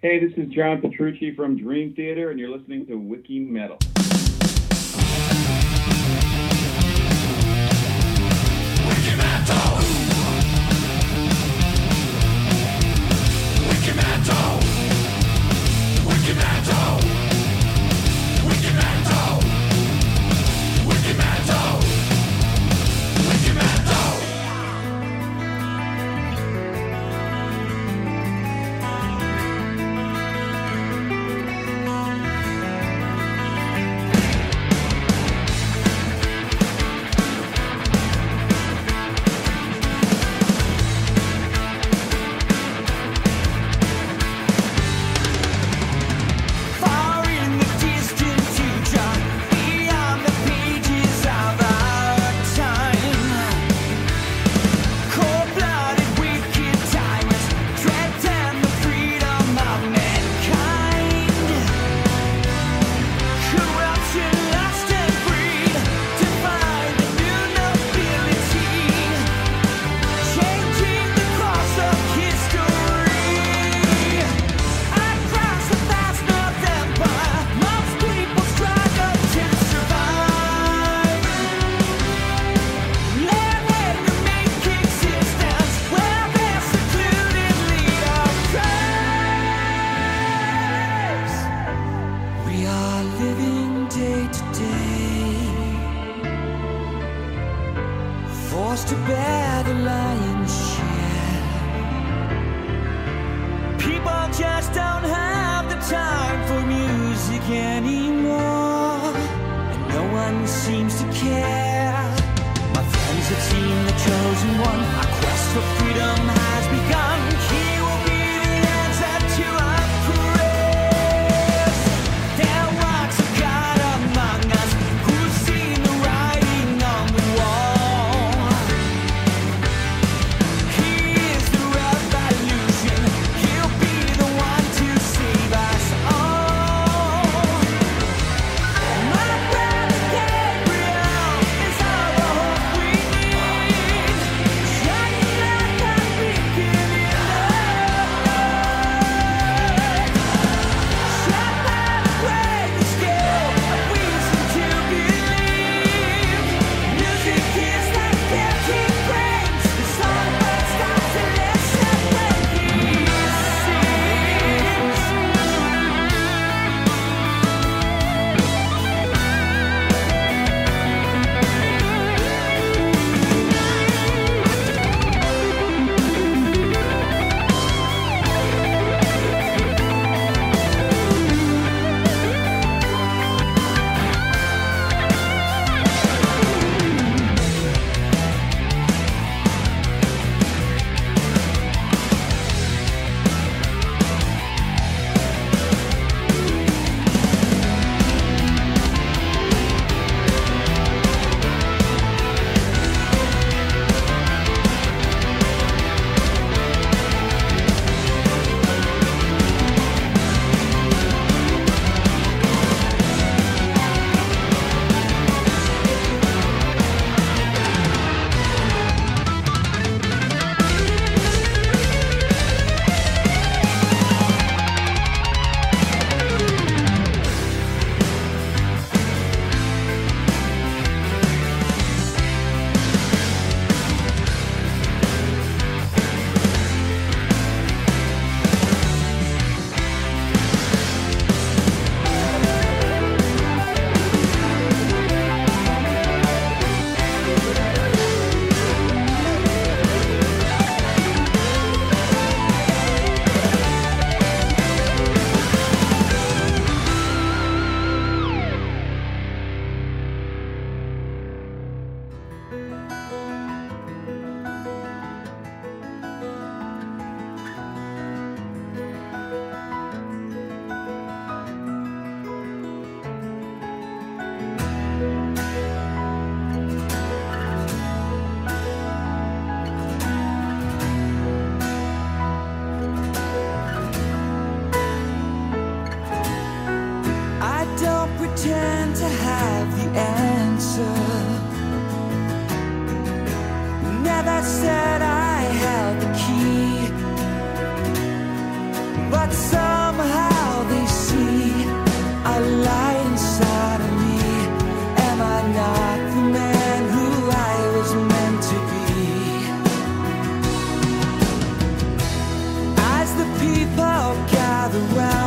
Hey, this is John Petrucci from Dream Theater, and you're listening to Wiki Metal. Wiki Metal! Around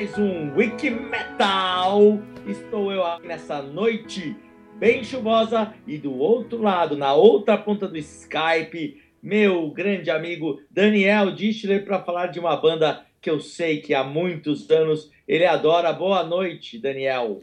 mais um Wiki Metal. Estou eu aqui nessa noite bem chuvosa e do outro lado, na outra ponta do Skype, meu grande amigo Daniel Dischler para falar de uma banda que eu sei que há muitos anos ele adora. Boa noite, Daniel.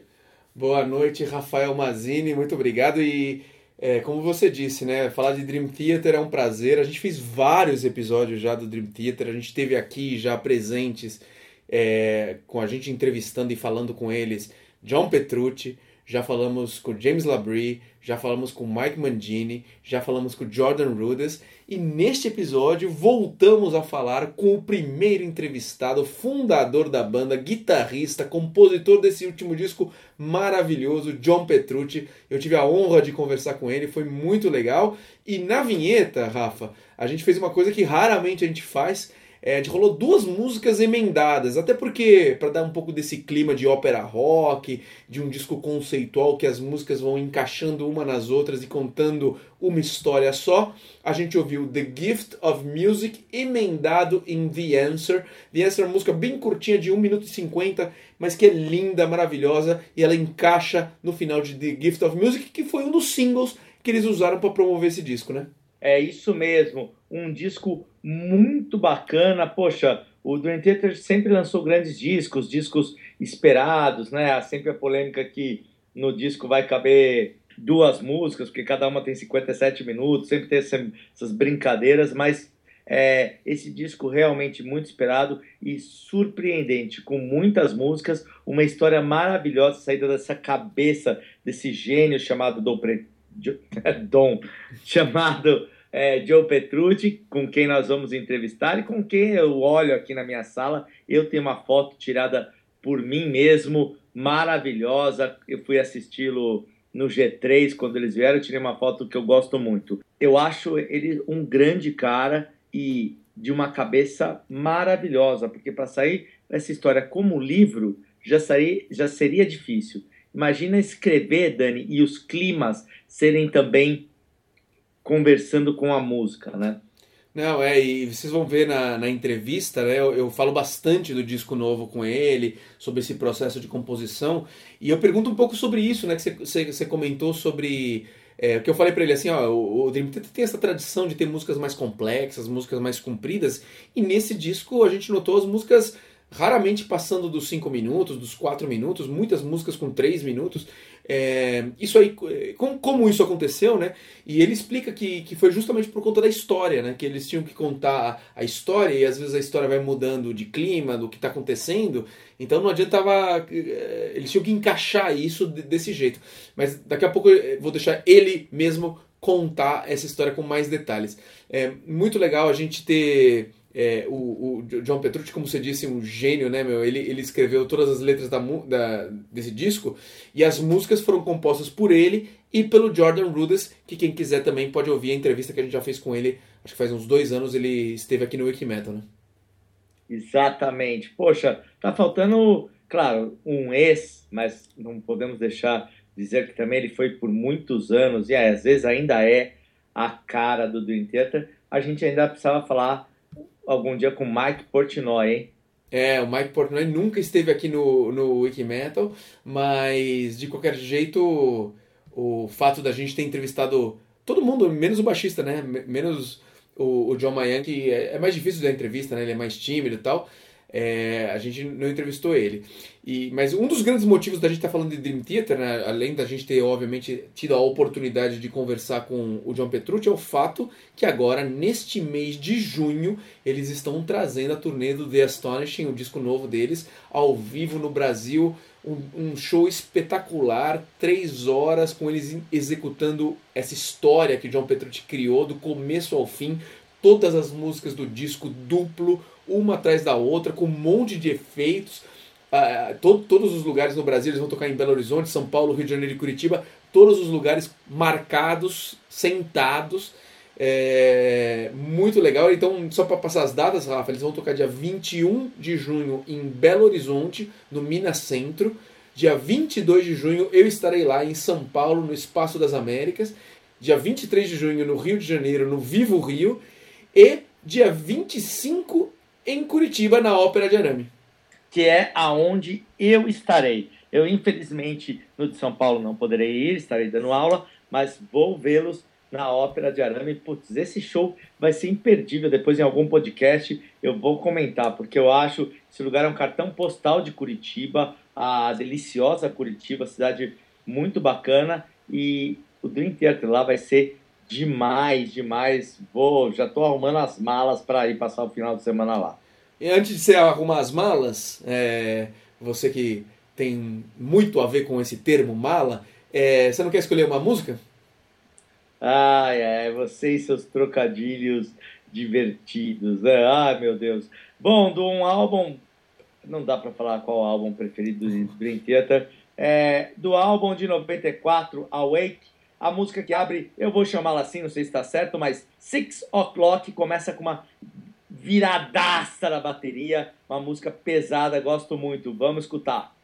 Boa noite, Rafael Mazini, muito obrigado. E é, como você disse, né, falar de Dream Theater é um prazer. A gente fez vários episódios já do Dream Theater, a gente esteve aqui já presentes é, com a gente entrevistando e falando com eles. John Petrucci, já falamos com James Labrie, já falamos com Mike Mangini, já falamos com Jordan Rudess e neste episódio voltamos a falar com o primeiro entrevistado, fundador da banda, guitarrista, compositor desse último disco maravilhoso, John Petrucci. Eu tive a honra de conversar com ele, foi muito legal. E na vinheta, Rafa, a gente fez uma coisa que raramente a gente faz, é, rolou duas músicas emendadas, até porque, para dar um pouco desse clima de ópera rock, de um disco conceitual que as músicas vão encaixando uma nas outras e contando uma história só, a gente ouviu The Gift of Music emendado em The Answer. The Answer é uma música bem curtinha, de 1 minuto e 50, mas que é linda, maravilhosa, e ela encaixa no final de The Gift of Music, que foi um dos singles que eles usaram para promover esse disco, né? É isso mesmo, um disco muito bacana. Poxa, o Dream Theater sempre lançou grandes discos, discos esperados, né? Há sempre a polêmica que no disco vai caber duas músicas, porque cada uma tem 57 minutos, sempre tem essa, essas brincadeiras, mas é, esse disco realmente muito esperado e surpreendente, com muitas músicas, uma história maravilhosa saída dessa cabeça desse gênio chamado Dom, Pre... Dom chamado é, Joe Petrucci, com quem nós vamos entrevistar e com quem eu olho aqui na minha sala. Eu tenho uma foto tirada por mim mesmo, maravilhosa. Eu fui assisti-lo no G3 quando eles vieram, eu tirei uma foto que eu gosto muito. Eu acho ele um grande cara e de uma cabeça maravilhosa, porque para sair essa história como livro já, sair, já seria difícil. Imagina escrever, Dani, e os climas serem também conversando com a música, né? Não, é, e vocês vão ver na, na entrevista, né? Eu, eu, falo bastante do disco novo com ele, sobre esse processo de composição, e eu pergunto um pouco sobre isso, né? Que você, comentou sobre. É, que eu falei para ele assim, ó, o, o Dream Theater tem essa tradição de ter músicas mais complexas, músicas mais compridas, e nesse disco a gente notou as músicas raramente passando dos 5 minutos, dos 4 minutos, muitas músicas com 3 minutos. É, isso aí, como, como, isso aconteceu, né? E ele explica que, que foi justamente por conta da história, né? Que eles tinham que contar a história e às vezes a história vai mudando de clima, do que está acontecendo. Então não adiantava. Eles tinham que encaixar isso desse jeito. Mas daqui a pouco eu vou deixar ele mesmo contar essa história com mais detalhes. É muito legal a gente ter é, o, o, John Petrucci, como você disse, um gênio, né, meu? Ele, ele escreveu todas as letras da, da, desse disco e as músicas foram compostas por ele e pelo Jordan Rudess, que quem quiser também pode ouvir a entrevista que a gente já fez com ele, acho que faz uns dois anos ele esteve aqui no Wikimetal, né? Exatamente. Poxa, tá faltando, claro, um ex, mas não podemos deixar dizer que também ele foi por muitos anos e às vezes ainda é a cara do Dream Theater. A gente ainda precisava falar algum dia com o Mike Portnoy, hein? É, o Mike Portnoy nunca esteve aqui no, no Wikimetal, mas de qualquer jeito, o, fato da gente ter entrevistado todo mundo, menos o baixista, né? Menos o, o John Mayan, que é, é, mais difícil da entrevista, né? Ele é mais tímido e tal. É, a gente não entrevistou ele. E, mas um dos grandes motivos da gente estar tá falando de Dream Theater, né, além da gente ter, obviamente, tido a oportunidade de conversar com o John Petrucci, é o fato que agora, neste mês de junho, eles estão trazendo a turnê do The Astonishing, o disco novo deles, ao vivo no Brasil. Um, um show espetacular, três horas, com eles executando essa história que John Petrucci criou, do começo ao fim, todas as músicas do disco duplo, uma atrás da outra, com um monte de efeitos. Uh, todo, todos os lugares no Brasil, eles vão tocar em Belo Horizonte, São Paulo, Rio de Janeiro e Curitiba, todos os lugares marcados, sentados. É, muito legal. Então, só para passar as datas, Rafa, eles vão tocar dia 21 de junho em Belo Horizonte, no Minas Centro. Dia 22 de junho eu estarei lá em São Paulo, no Espaço das Américas. Dia 23 de junho no Rio de Janeiro, no Vivo Rio. E dia 25 em Curitiba, na Ópera de Arame. Que é aonde eu estarei. Eu, infelizmente, no de São Paulo não poderei ir, estarei dando aula, mas vou vê-los na Ópera de Arame. Putz, esse show vai ser imperdível. Depois, em algum podcast, eu vou comentar, porque eu acho esse lugar é um cartão postal de Curitiba, a deliciosa Curitiba, cidade muito bacana. E o Dream Theater lá vai ser demais, demais. Vou, já estou arrumando as malas para ir passar o final de semana lá. E antes de você arrumar as malas, é, você que tem muito a ver com esse termo mala, é, você não quer escolher uma música? Ai, é, você e seus trocadilhos divertidos. Né? Ai, meu Deus. Bom, de um álbum, não dá para falar qual álbum preferido do Dream Theater, é, do álbum de 94, Awake, a música que abre, eu vou chamá-la assim, não sei se está certo, mas Six O'Clock começa com uma viradaça na bateria, uma música pesada, gosto muito. Vamos escutar.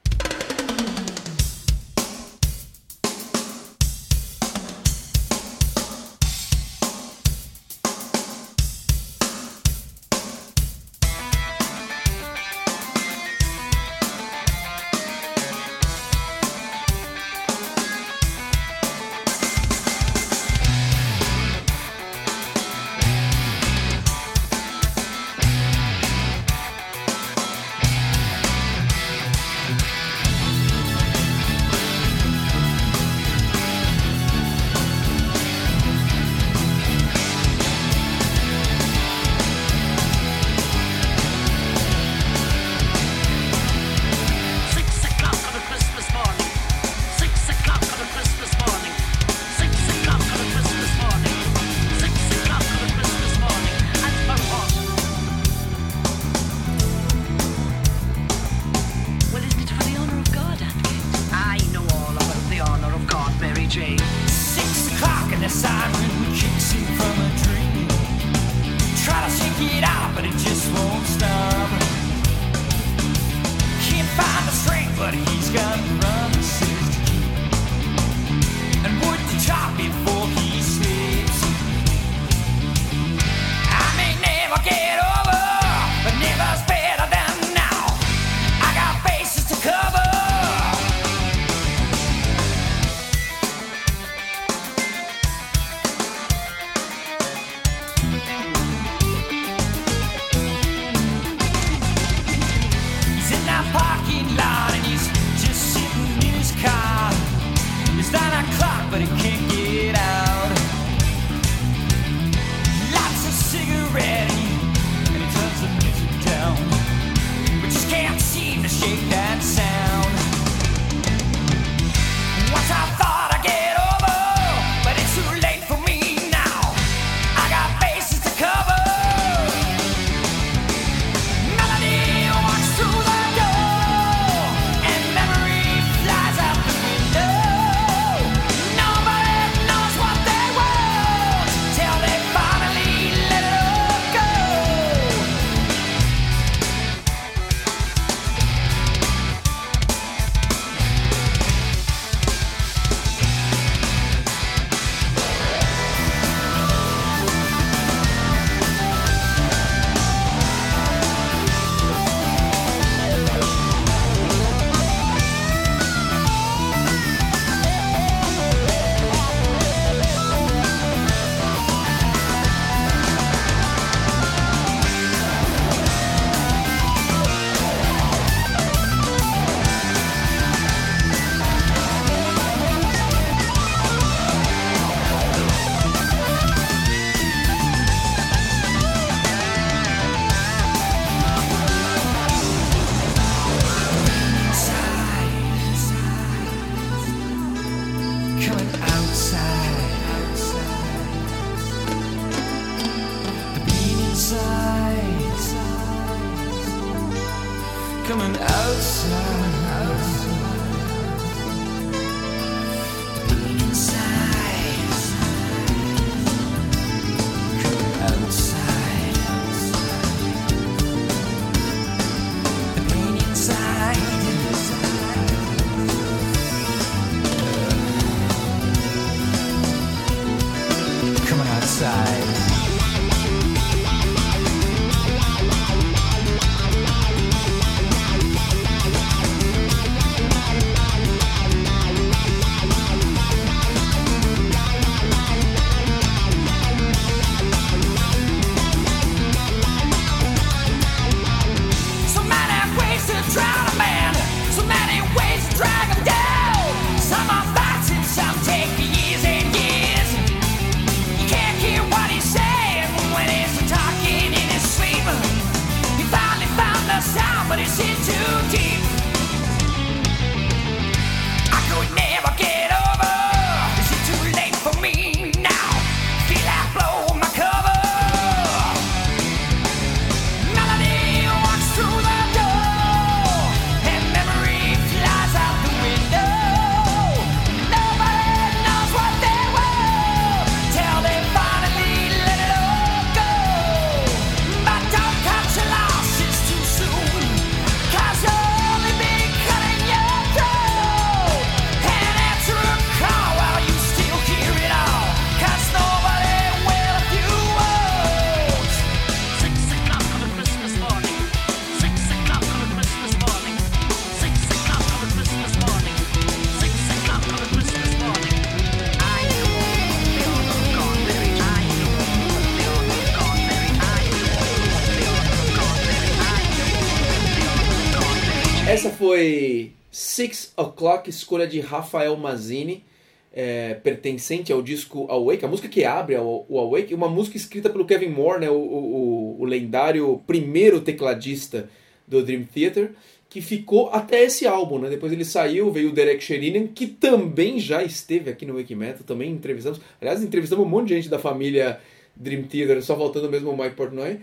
Six O'Clock, escolha de Rafael Mazzini, é, pertencente ao disco Awake, a música que abre o, Awake, uma música escrita pelo Kevin Moore, né, o, o, o lendário primeiro tecladista do Dream Theater, que ficou até esse álbum. Né? Depois ele saiu, veio o Derek Sherinian, que também já esteve aqui no Wake Metal, também entrevistamos. Aliás, entrevistamos um monte de gente da família Dream Theater, só faltando mesmo o Mike Portnoy.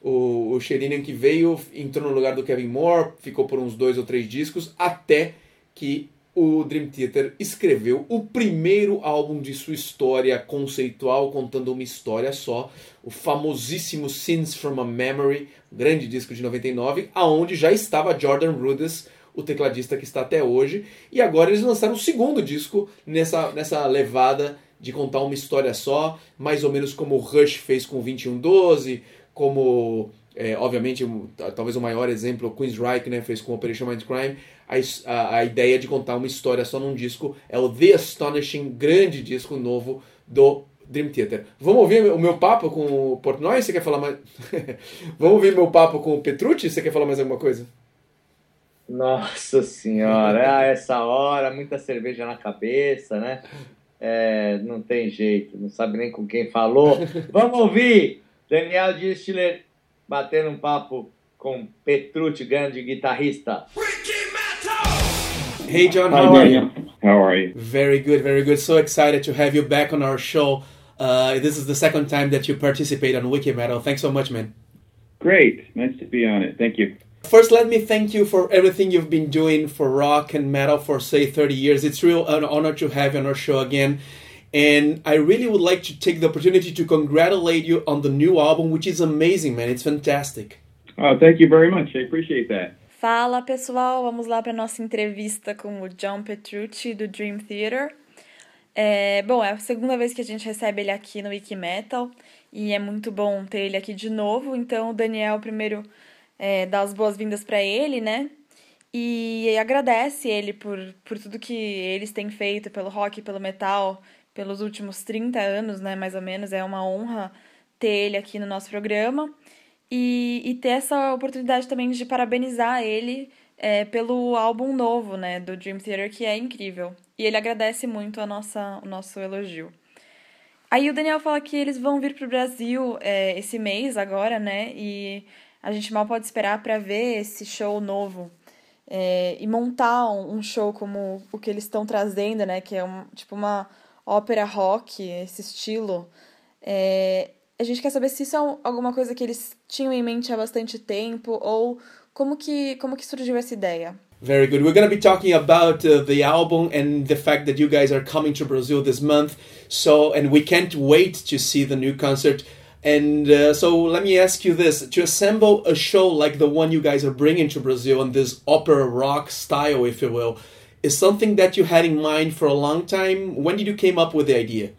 O, o Sherinian que veio, entrou no lugar do Kevin Moore, ficou por uns dois ou três discos, até que o Dream Theater escreveu o primeiro álbum de sua história conceitual, contando uma história só, o famosíssimo Sins from a Memory, grande disco de 99, aonde já estava Jordan Rudess, o tecladista que está até hoje, e agora eles lançaram o segundo disco nessa, nessa levada de contar uma história só, mais ou menos como Rush fez com 2112, como, é, obviamente, um, talvez o maior exemplo, o Queensryche né, fez com Operation Mindcrime, a, a, a ideia de contar uma história só num disco é o The Astonishing, grande disco novo do Dream Theater. Vamos ouvir o meu papo com o Portnoy? Você quer falar mais? Vamos ouvir meu papo com o Petrucci? Você quer falar mais alguma coisa? Nossa senhora, ah, essa hora, muita cerveja na cabeça, né? É, não tem jeito, não sabe nem com quem falou. Vamos ouvir Daniel Distler batendo um papo com Petrucci, grande guitarrista. Hey John, Hi, how are you? How are you? Very good, very good. So excited to have you back on our show. Uh, this is the second time that you participate on Wiki Metal. Thanks so much, man. Great. Nice to be on it. Thank you. First, let me thank you for everything you've been doing for rock and metal for, say, 30 years. It's real an honor to have you on our show again. And I really would like to take the opportunity to congratulate you on the new album, which is amazing, man. It's fantastic. Oh, thank you very much. I appreciate that. Fala pessoal, vamos lá para nossa entrevista com o John Petrucci do Dream Theater. É, bom, é a segunda vez que a gente recebe ele aqui no Wiki Metal e é muito bom ter ele aqui de novo. Então, o Daniel primeiro é, dá as boas-vindas para ele, né? E agradece ele por, por tudo que eles têm feito pelo rock, pelo metal, pelos últimos 30 anos, né? Mais ou menos. É uma honra ter ele aqui no nosso programa. E, e ter essa oportunidade também de parabenizar ele é, pelo álbum novo, né, do Dream Theater, que é incrível. E ele agradece muito a nossa, o nosso elogio. Aí o Daniel fala que eles vão vir pro Brasil é, esse mês agora, né, e a gente mal pode esperar para ver esse show novo. É, e montar um, um show como o que eles estão trazendo, né, que é um, tipo uma ópera rock, esse estilo. É, A gente quer saber se isso é alguma coisa que eles tinham em mente há bastante tempo ou como que, como que surgiu essa ideia. Very good. We're going to be talking about uh, the album and the fact that you guys are coming to Brazil this month. So, and we can't wait to see the new concert. And uh, so, let me ask you this: to assemble a show like the one you guys are bringing to Brazil in this opera rock style, if you will, is something that you had in mind for a long time. When did you came up with the idea?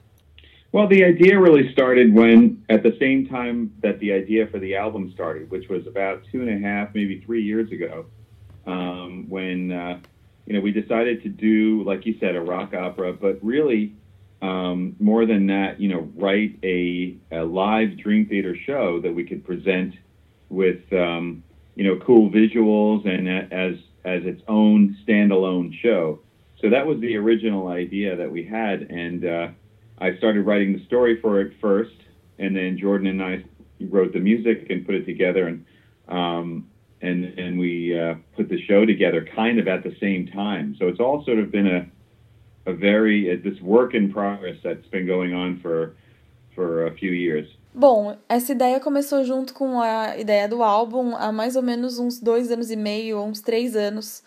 Well, the idea really started when, at the same time that the idea for the album started, which was about two and a half, maybe three years ago, um, when uh, you know we decided to do, like you said, a rock opera, but really um, more than that, you know, write a, a live Dream Theater show that we could present with um, you know cool visuals and as as its own standalone show. So that was the original idea that we had, and uh, I started writing the story for it first, and then Jordan and I wrote the music and put it together, and um, and and we uh, put the show together kind of at the same time. So it's all sort of been a a very uh, this work in progress that's been going on for for a few years. Bom, essa ideia começou junto com a ideia do álbum há mais ou menos uns dois anos e meio, uns três anos,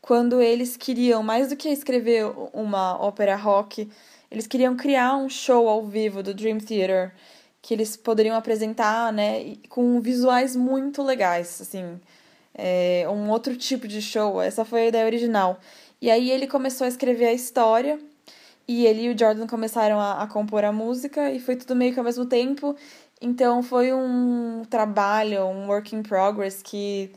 quando eles queriam, mais do que escrever uma ópera rock, eles queriam criar um show ao vivo do Dream Theater que eles poderiam apresentar, né, com visuais muito legais, assim, é, um outro tipo de show. Essa foi a ideia original. E aí ele começou a escrever a história e ele e o Jordan começaram a, a compor a música e foi tudo meio que ao mesmo tempo. Então foi um trabalho, um work in progress que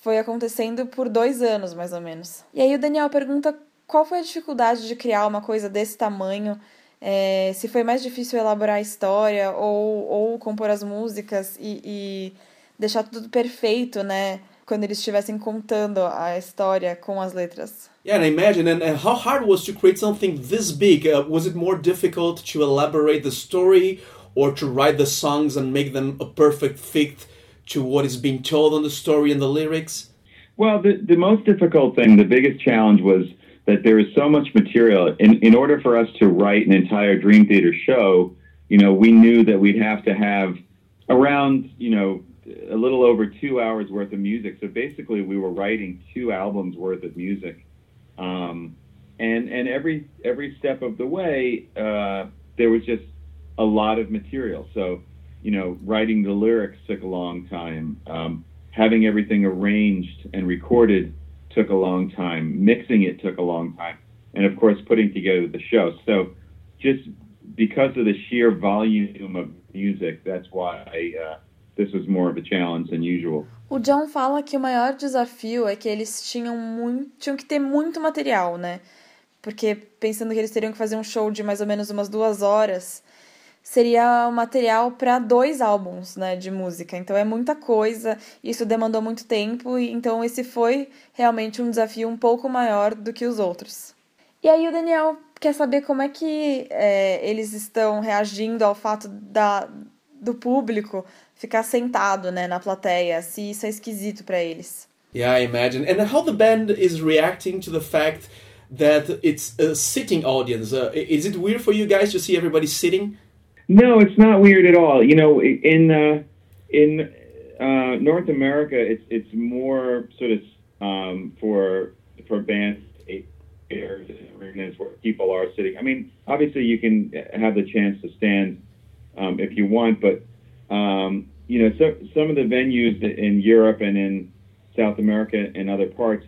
foi acontecendo por dois anos, mais ou menos. E aí o Daniel pergunta qual foi a dificuldade de criar uma coisa desse tamanho, é, se foi mais difícil elaborar a história ou, ou compor as músicas e, e deixar tudo perfeito, né? Quando eles estivessem contando a história com as letras. Yeah, and I imagine. And, and how hard was to create something this big? Uh, was it more difficult to elaborate the story or to write the songs and make them a perfect fit to what is being told on the story and the lyrics? Well, the, the most difficult thing, the biggest challenge was that there is so much material. In, in order for us to write an entire Dream Theater show, you know, we knew that we'd have to have around, you know, a little over two hours worth of music. So basically, we were writing two albums worth of music. Um, and and every every step of the way, uh, there was just a lot of material. So, you know, writing the lyrics took a long time. Um, having everything arranged and recorded took a long time. Mixing it took a long time, and of course, putting together the show. So, just because of the sheer volume of music, that's why uh, this was more of a challenge than usual. O John fala que o maior desafio é que eles tinham muito, tinham que ter muito material, né? Porque pensando que eles teriam que fazer um show de mais ou menos umas duas horas, seria material para dois álbuns, né, de música. Então é muita coisa, isso demandou muito tempo, então esse foi realmente um desafio um pouco maior do que os outros. E aí o Daniel quer saber como é que é, eles estão reagindo ao fato da, do público ficar sentado, né, na plateia, se isso é esquisito para eles. Yeah, I imagine. And how the band is reacting to the fact that it's a sitting audience. Uh, is it weird for you guys to see everybody sitting? No, it's not weird at all. You know, in uh, in uh, North America, it's it's more sort of um, for for bands areas where people are sitting. I mean, obviously, you can have the chance to stand um, if you want, but um, you know, so, some of the venues in Europe and in South America and other parts,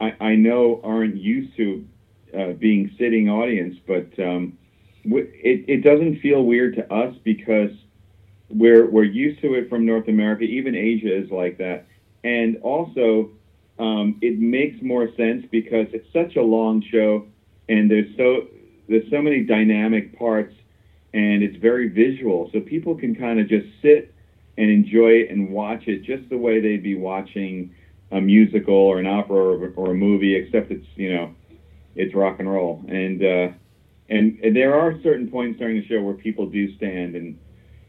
I, I know aren't used to uh, being sitting audience, but um, it, it doesn't feel weird to us because we're we're used to it from North America. Even Asia is like that, and also um, it makes more sense because it's such a long show, and there's so there's so many dynamic parts, and it's very visual, so people can kind of just sit and enjoy it and watch it just the way they'd be watching a musical or an opera or, or a movie, except it's you know it's rock and roll, and uh, and, there are certain points during the show where people do stand and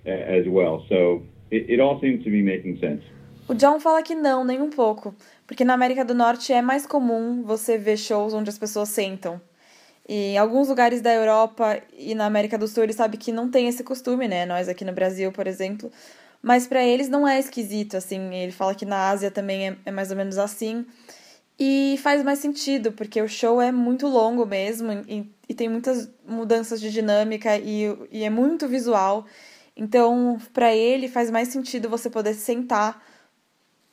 uh, as well. So it, it all seems to be making sense. O John fala que não, nem um pouco, porque na América do Norte é mais comum você ver shows onde as pessoas sentam. E em alguns lugares da Europa e na América do Sul eles sabem que não tem esse costume, né? Nós aqui no Brasil, por exemplo. Mas para eles não é esquisito, assim. Ele fala que na Ásia também é, é mais ou menos assim. E faz mais sentido, porque o show é muito longo mesmo e, e tem muitas mudanças de dinâmica e, e é muito visual. Então, para ele faz mais sentido você poder sentar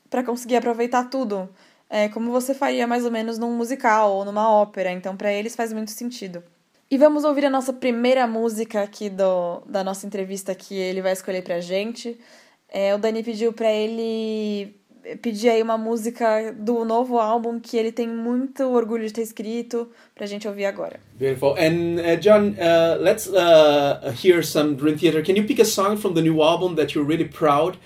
para conseguir aproveitar tudo é, como você faria mais ou menos num musical ou numa ópera. Então, para eles faz muito sentido. E vamos ouvir a nossa primeira música aqui do, da nossa entrevista que ele vai escolher pra gente. É, o Dani pediu para ele pedir aí uma música do novo álbum que ele tem muito orgulho de ter escrito pra gente ouvir agora. Beautiful. And uh, John, uh, let's uh, hear some Dream Theater. Can you pick a song from the new album that you're really proud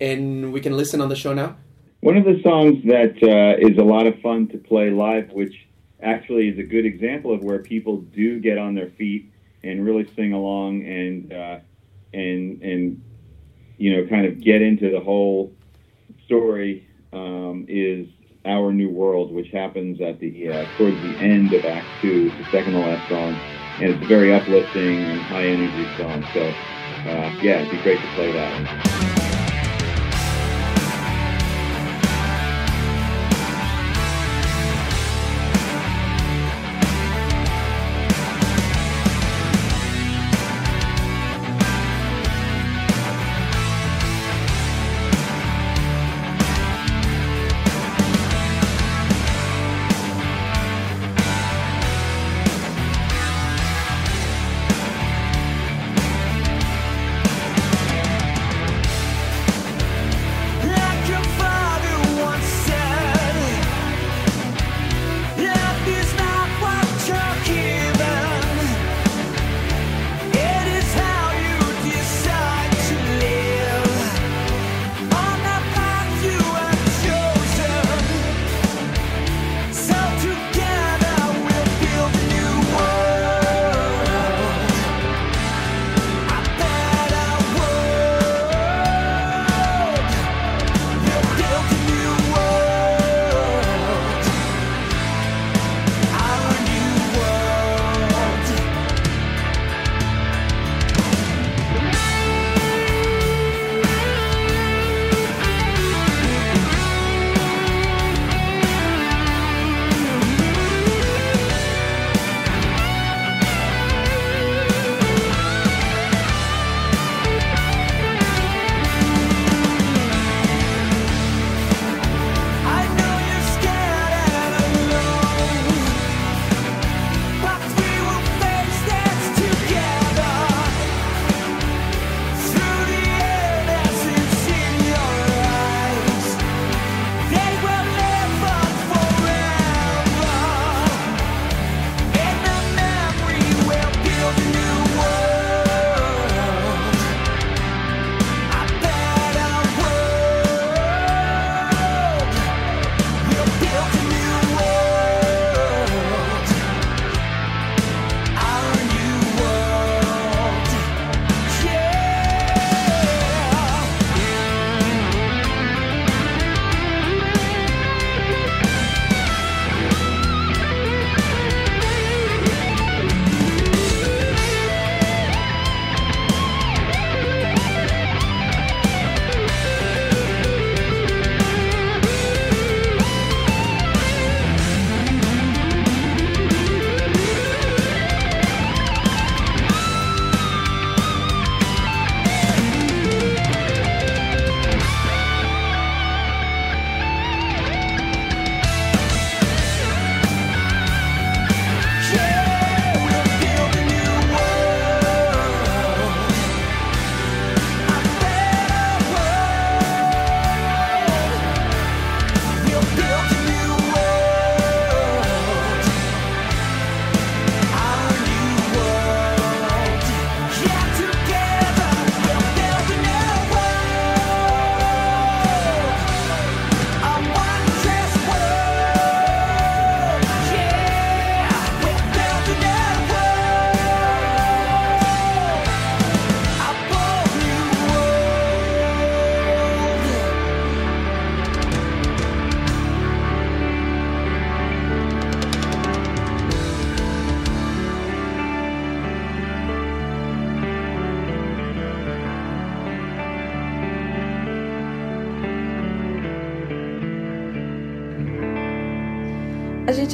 and we can listen on the show now? One of the songs that uh, is a lot of fun to play live, which actually is a good example of where people do get on their feet and really sing along and uh, and and you know kind of get into the whole story um, is Our New World, which happens at the uh, towards the end of Act Two, the second to last song, and it's a very uplifting and high energy song. So uh, yeah, it'd be great to play that.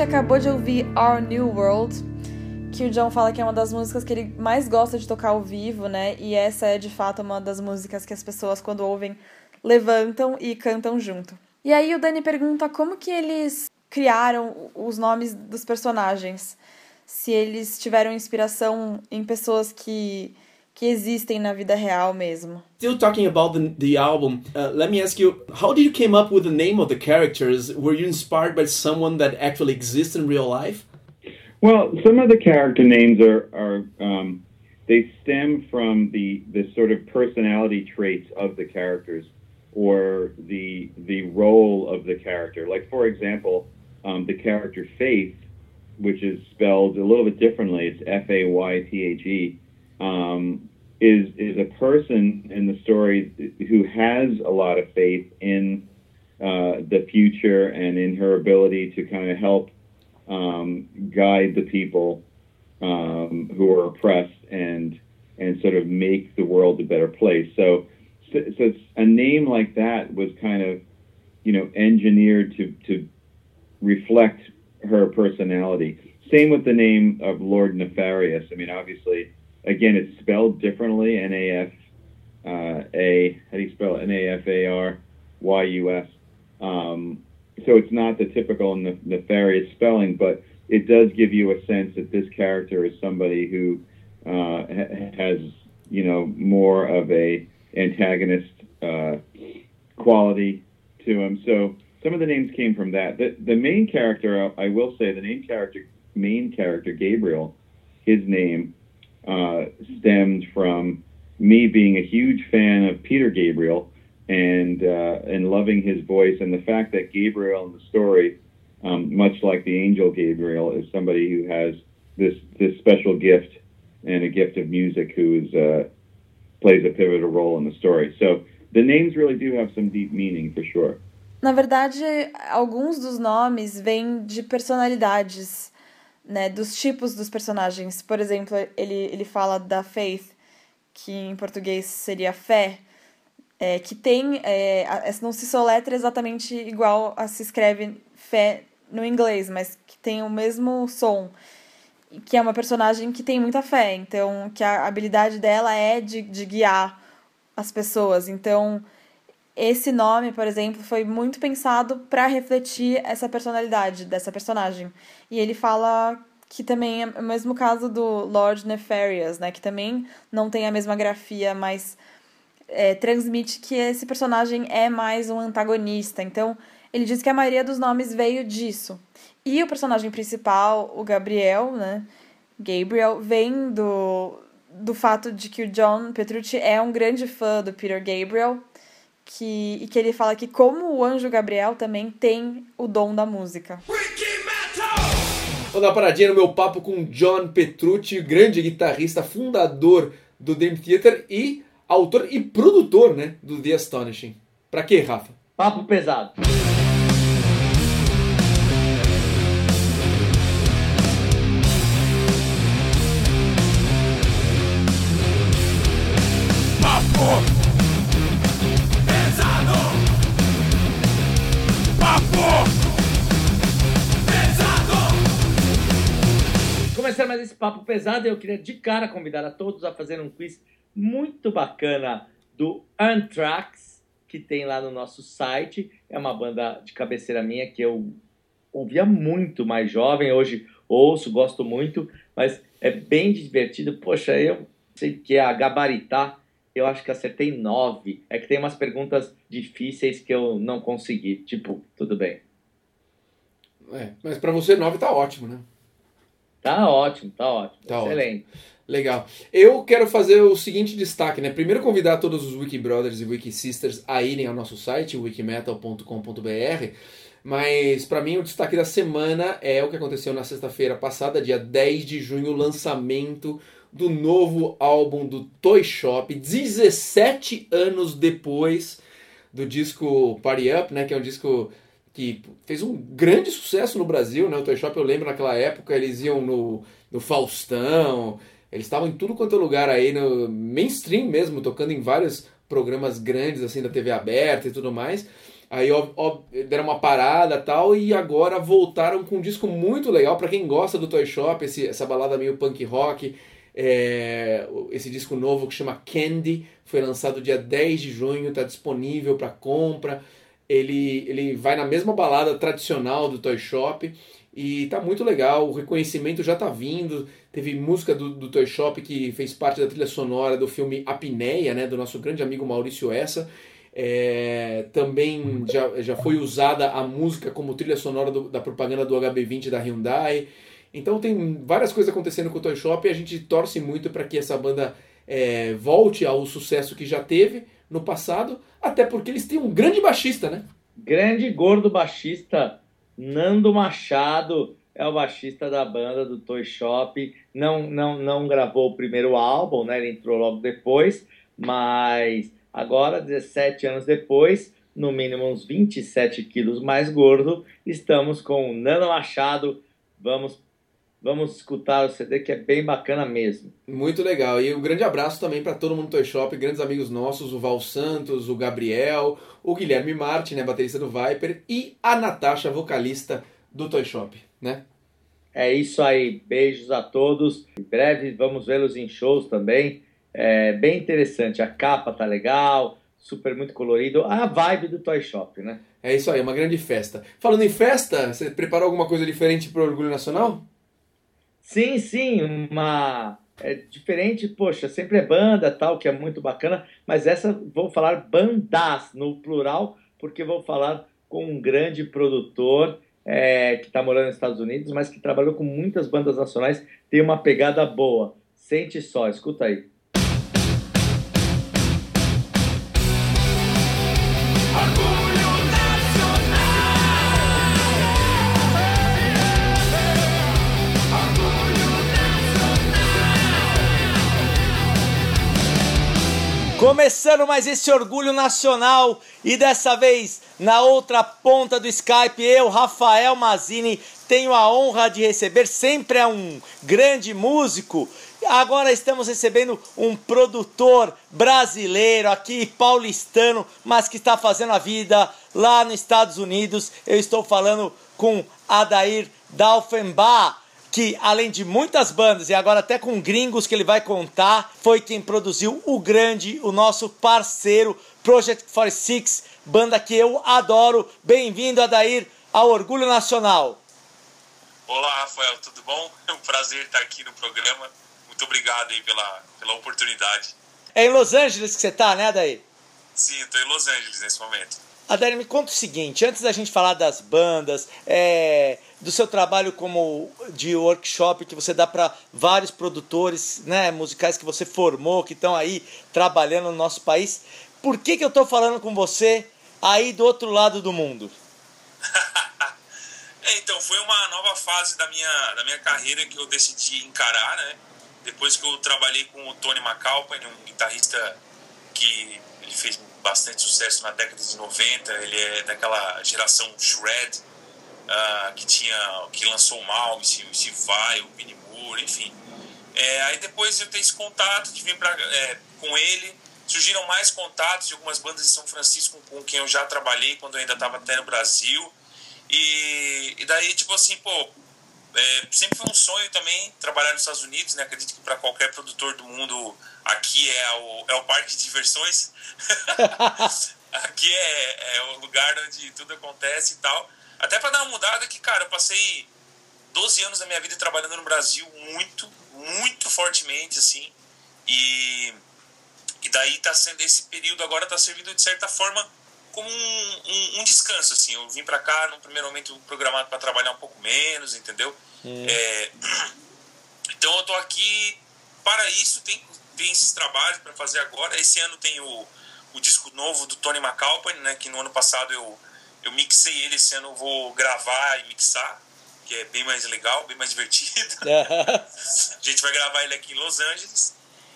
Acabou de ouvir Our New World, que o John fala que é uma das músicas que ele mais gosta de tocar ao vivo, né? E essa é de fato uma das músicas que as pessoas, quando ouvem, levantam e cantam junto. E aí o Dani pergunta como que eles criaram os nomes dos personagens. Se eles tiveram inspiração em pessoas que, que existem na vida real mesmo. Still talking about the, the album, uh, let me ask you, how did you came up with the name of the characters? Were you inspired by someone that actually exists in real life? Well, some of the character names are are um, they stem from the the sort of personality traits of the characters or the the role of the character. Like for example, um, the character Faith, which is spelled a little bit differently. It's F A Y T H E. Um, is is a person in the story who has a lot of faith in uh, the future and in her ability to kind of help um, guide the people um, who are oppressed and and sort of make the world a better place. So, so, so a name like that was kind of you know engineered to to reflect her personality. Same with the name of Lord Nefarious. I mean, obviously, again, it's spelled differently. N A F uh, A. How do you spell it? N A F A R Y U S. Um, so it's not the typical ne- nefarious spelling, but it does give you a sense that this character is somebody who uh, ha- has, you know, more of a antagonist uh, quality to him. So some of the names came from that. The, the main character, I will say, the main character, main character Gabriel, his name uh, stemmed from me being a huge fan of Peter Gabriel and uh, and loving his voice and the fact that Gabriel in the story, um, much like the angel Gabriel, is somebody who has this this special gift and a gift of music who is uh, plays a pivotal role in the story. So the names really do have some deep meaning for sure. Na verdade, alguns dos nomes vêm de personalidades, né, dos tipos dos personagens. Por exemplo, ele, ele fala da Faith, que em português seria fé, é, que tem. É, não se soletra exatamente igual a se escreve fé no inglês, mas que tem o mesmo som. Que é uma personagem que tem muita fé, então que a habilidade dela é de, de guiar as pessoas. Então, esse nome, por exemplo, foi muito pensado para refletir essa personalidade dessa personagem. E ele fala que também é o mesmo caso do Lord Nefarious, né? Que também não tem a mesma grafia, mas é, transmite que esse personagem é mais um antagonista. Então, ele diz que a maioria dos nomes veio disso. E o personagem principal, o Gabriel, né? Gabriel, vem do, do fato de que o John Petrucci é um grande fã do Peter Gabriel. Que, e que ele fala que, como o anjo Gabriel, também tem o dom da música. Vou dar uma paradinha no meu papo com John Petrucci, grande guitarrista, fundador do Dream Theater e autor e produtor, né, do The Astonishing. Pra quê, Rafa? Papo pesado. Começando mais esse papo pesado, eu queria de cara convidar a todos a fazer um quiz muito bacana do Anthrax, que tem lá no nosso site. É uma banda de cabeceira minha que eu ouvia muito mais jovem, hoje ouço, gosto muito, mas é bem divertido. Poxa, eu sei que é a gabaritar, eu acho que acertei nove. É que tem umas perguntas difíceis que eu não consegui. Tipo, tudo bem. É, mas pra você 9 tá ótimo, né? Tá ótimo, tá ótimo. Tá Excelente. Legal. Eu quero fazer o seguinte destaque, né? Primeiro convidar todos os Wiki Brothers e Wiki Sisters a irem ao nosso site, wikimetal.com.br. Mas para mim o destaque da semana é o que aconteceu na sexta-feira passada, dia 10 de junho, o lançamento do novo álbum do Toy Shop, 17 anos depois do disco Party Up, né, que é um disco que fez um grande sucesso no Brasil, né? O Toy Shop eu lembro naquela época, eles iam no, no Faustão, eles estavam em tudo quanto é lugar aí, no mainstream mesmo, tocando em vários programas grandes assim da TV aberta e tudo mais. Aí ó, ó, deram uma parada tal e agora voltaram com um disco muito legal para quem gosta do Toy Shop, esse, essa balada meio punk rock. É, esse disco novo que chama Candy foi lançado dia 10 de junho, está disponível para compra. Ele, ele vai na mesma balada tradicional do Toy Shop e tá muito legal. O reconhecimento já tá vindo. Teve música do, do Toy Shop que fez parte da trilha sonora do filme Apneia, né, do nosso grande amigo Maurício Essa. É, também já, já foi usada a música como trilha sonora do, da propaganda do HB20 da Hyundai. Então tem várias coisas acontecendo com o Toy Shop e a gente torce muito para que essa banda é, volte ao sucesso que já teve no passado, até porque eles têm um grande baixista, né? Grande gordo baixista, Nando Machado, é o baixista da banda do Toy Shop. Não, não, não gravou o primeiro álbum, né? Ele entrou logo depois, mas agora, 17 anos depois, no mínimo uns 27 quilos mais gordo, estamos com o Nando Machado. Vamos Vamos escutar o CD que é bem bacana mesmo. Muito legal. E um grande abraço também para todo mundo do Toy Shop, grandes amigos nossos, o Val Santos, o Gabriel, o Guilherme Martin, né, baterista do Viper, e a Natasha, vocalista do Toy Shop, né? É isso aí. Beijos a todos. Em breve vamos vê-los em shows também. É bem interessante. A capa tá legal, super muito colorido. A vibe do Toy Shop, né? É isso aí, uma grande festa. Falando em festa, você preparou alguma coisa diferente para o Orgulho Nacional? Sim, sim, uma é diferente, poxa, sempre é banda tal, que é muito bacana, mas essa vou falar bandas no plural, porque vou falar com um grande produtor é, que está morando nos Estados Unidos, mas que trabalhou com muitas bandas nacionais, tem uma pegada boa. Sente só, escuta aí. Começando mais esse orgulho nacional e dessa vez na outra ponta do Skype, eu, Rafael Mazini, tenho a honra de receber sempre é um grande músico. Agora estamos recebendo um produtor brasileiro aqui, paulistano, mas que está fazendo a vida lá nos Estados Unidos. Eu estou falando com Adair Dalfenbach que além de muitas bandas e agora até com gringos que ele vai contar, foi quem produziu o grande, o nosso parceiro Project 46, banda que eu adoro. Bem-vindo, Adair, ao Orgulho Nacional. Olá, Rafael, tudo bom? É um prazer estar aqui no programa. Muito obrigado aí pela, pela oportunidade. É em Los Angeles que você tá, né, Adair? Sim, estou em Los Angeles nesse momento. Adair, me conta o seguinte, antes da gente falar das bandas, é, do seu trabalho como de workshop que você dá para vários produtores né, musicais que você formou, que estão aí trabalhando no nosso país, por que, que eu estou falando com você aí do outro lado do mundo? é, então, foi uma nova fase da minha, da minha carreira que eu decidi encarar, né? Depois que eu trabalhei com o Tony McAlpine, um guitarrista que ele fez bastante sucesso na década de 90, ele é daquela geração shred, uh, que tinha que lançou o Malm, o Steve Vai, o Vinnie Moore, enfim. É, aí depois eu tenho esse contato de vir pra, é, com ele, surgiram mais contatos de algumas bandas de São Francisco com quem eu já trabalhei quando eu ainda estava até no Brasil. E, e daí, tipo assim, pô, é, sempre foi um sonho também trabalhar nos Estados Unidos, né? Acredito que para qualquer produtor do mundo aqui é o, é o parque de diversões. aqui é, é o lugar onde tudo acontece e tal. Até para dar uma mudada que, cara, eu passei 12 anos da minha vida trabalhando no Brasil muito, muito fortemente, assim. E, e daí tá sendo esse período agora tá servindo de certa forma como um, um, um descanso, assim. Eu vim para cá no primeiro momento programado para trabalhar um pouco menos, entendeu? Hum. É, então eu tô aqui para isso, tem, tem esses trabalhos para fazer agora. Esse ano tem o, o disco novo do Tony McAlpine, né? Que no ano passado eu eu mixei ele, esse ano eu vou gravar e mixar, que é bem mais legal, bem mais divertido. a gente vai gravar ele aqui em Los Angeles.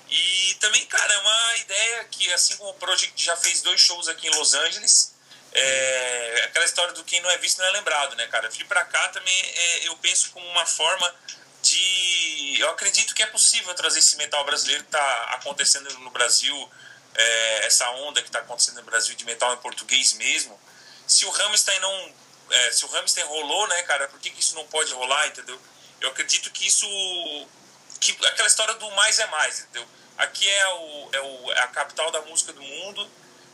E também, cara, é uma ideia que, assim como o Project já fez dois shows aqui em Los Angeles, é aquela história do quem não é visto não é lembrado, né, cara? Vir pra cá também é, eu penso como uma forma de. Eu acredito que é possível trazer esse metal brasileiro que tá acontecendo no Brasil, é, essa onda que tá acontecendo no Brasil de metal em português mesmo se o Rammstein não. é, se o Rammstein rolou, né, cara, por que, que isso não pode rolar, entendeu? Eu acredito que isso. que aquela história do mais é mais, entendeu? Aqui é, o, é, o, é a capital da música do mundo,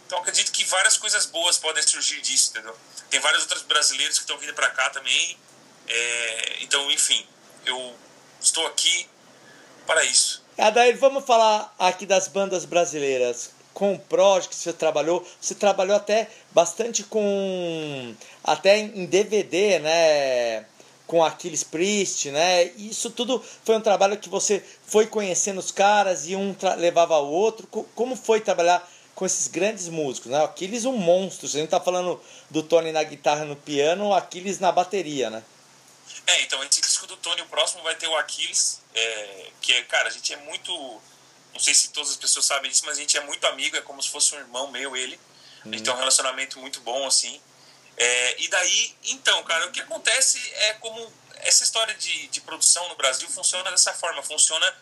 então acredito que várias coisas boas podem surgir disso, entendeu? Tem vários outros brasileiros que estão vindo para cá também. é, então, enfim, eu estou aqui para isso. Adair, vamos falar aqui das bandas brasileiras. Com o Project você trabalhou, você trabalhou até bastante com até em DVD, né? Com Aquiles Priest, né? Isso tudo foi um trabalho que você foi conhecendo os caras e um levava ao outro. Co- Como foi trabalhar com esses grandes músicos, né? Aquiles um monstro. A gente tá falando do Tony na guitarra, no piano, Aquiles na bateria, né? É, então, esse disco do Tony, o próximo vai ter o Aquiles, é, que é, cara, a gente é muito. Não sei se todas as pessoas sabem disso, mas a gente é muito amigo, é como se fosse um irmão meu, ele. A gente tem um relacionamento muito bom, assim. É, e daí, então, cara, o que acontece é como. Essa história de, de produção no Brasil funciona dessa forma, funciona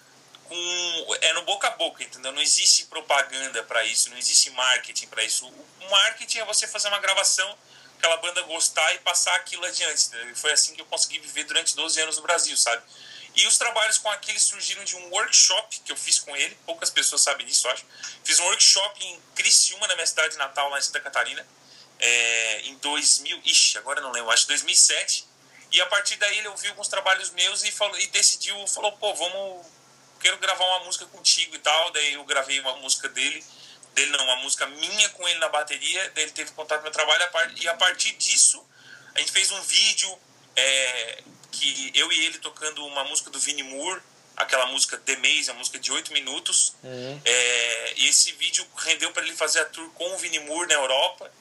com. É no boca a boca, entendeu? Não existe propaganda para isso, não existe marketing para isso. O marketing é você fazer uma gravação aquela banda gostar e passar aquilo adiante. Né? Foi assim que eu consegui viver durante 12 anos no Brasil, sabe? E os trabalhos com aquele surgiram de um workshop que eu fiz com ele, poucas pessoas sabem disso, acho. Fiz um workshop em Criciúma, na minha cidade natal, lá em Santa Catarina, é, em 2000, ixi, agora não lembro, acho que 2007. E a partir daí ele ouviu alguns trabalhos meus e, falou, e decidiu, falou, pô, vamos, quero gravar uma música contigo e tal. Daí eu gravei uma música dele, dele não, uma música minha com ele na bateria, daí ele teve contato com meu trabalho e a partir disso a gente fez um vídeo é, que eu e ele tocando uma música do Vinnie Moore, aquela música The Maze, a música de 8 minutos. É, e esse vídeo rendeu para ele fazer a tour com o Vinnie Moore na Europa.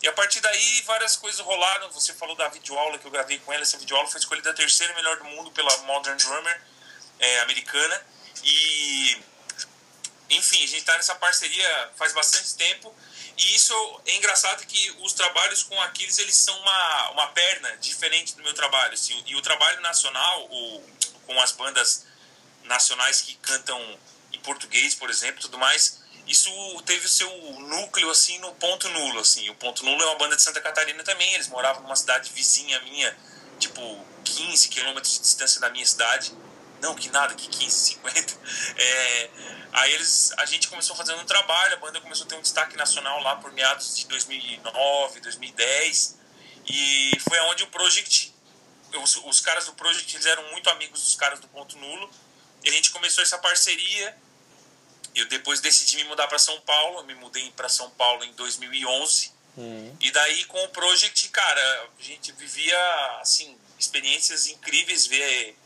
E a partir daí várias coisas rolaram. Você falou da videoaula que eu gravei com ele. Essa videoaula foi escolhida a terceira melhor do mundo pela Modern Drummer é, americana. E enfim, a gente está nessa parceria faz bastante tempo. E isso é engraçado que os trabalhos com Aquiles eles são uma, uma perna diferente do meu trabalho. Assim, e o trabalho nacional, o, com as bandas nacionais que cantam em português, por exemplo, tudo mais, isso teve o seu núcleo assim no Ponto Nulo, assim. O Ponto Nulo é uma banda de Santa Catarina também, eles moravam numa cidade vizinha minha, tipo 15 quilômetros de distância da minha cidade. Não, que nada, que 15, 50. É, aí eles, a gente começou fazendo um trabalho, a banda começou a ter um destaque nacional lá por meados de 2009, 2010. E foi onde o Project, os, os caras do Project eles eram muito amigos dos caras do Ponto Nulo. E a gente começou essa parceria. Eu depois decidi me mudar para São Paulo, eu me mudei para São Paulo em 2011. E daí com o Project, cara, a gente vivia assim experiências incríveis ver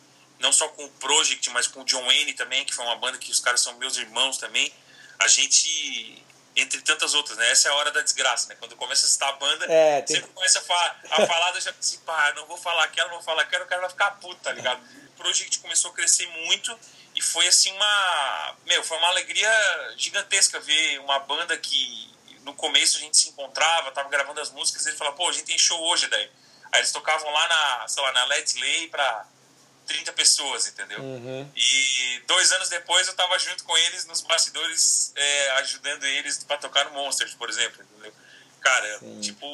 não só com o Project, mas com o John Wayne também, que foi uma banda que os caras são meus irmãos também. A gente entre tantas outras, né? Essa é a hora da desgraça, né? Quando começa a citar a banda, É, tem- sempre começa a falar, a falar, eu já assim, pá, não vou falar aquela, não vou falar aquela, o cara vai ficar puto, tá ligado? O Project começou a crescer muito e foi assim uma, meu, foi uma alegria gigantesca ver uma banda que no começo a gente se encontrava, tava gravando as músicas, e ele falava, pô, a gente tem show hoje, daí. Aí eles tocavam lá na, sei lá, na Let's Lay pra 30 pessoas, entendeu? E dois anos depois eu tava junto com eles nos bastidores, é, ajudando eles pra tocar no Monsters, por exemplo, entendeu? Cara, tipo,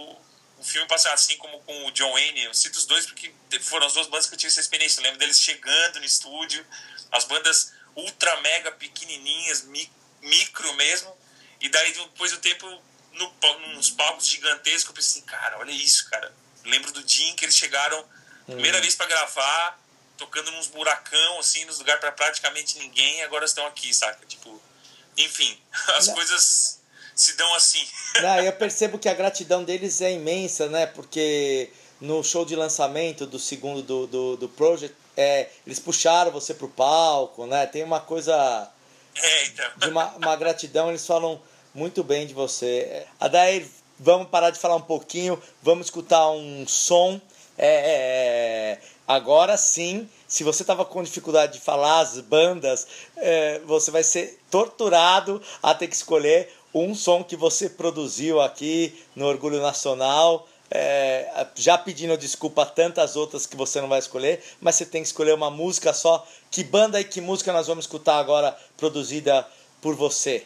o filme passa assim como com o John Wayne, eu cito os dois porque foram as duas bandas que eu tive essa experiência. Eu lembro deles chegando no estúdio, as bandas ultra mega pequenininhas, mi- micro mesmo, e daí depois do tempo, no, nos palcos gigantescos, eu pensei assim, cara, olha isso, cara. Lembro do dia em que eles chegaram, primeira vez pra gravar, tocando nos buracão, assim, nos lugares pra praticamente ninguém, e agora estão aqui, saca? Tipo, enfim, as coisas se dão assim. Não, eu percebo que a gratidão deles é imensa, né? Porque no show de lançamento do segundo do, do, do Project, é, eles puxaram você pro palco, né? Tem uma coisa É, então. de uma, uma gratidão, eles falam muito bem de você. Adair, vamos parar de falar um pouquinho, vamos escutar um som. É, é, é, agora sim, se você estava com dificuldade de falar as bandas, é, você vai ser torturado a ter que escolher um som que você produziu aqui no Orgulho Nacional. É, já pedindo desculpa a tantas outras que você não vai escolher, mas você tem que escolher uma música só. Que banda e que música nós vamos escutar agora produzida por você?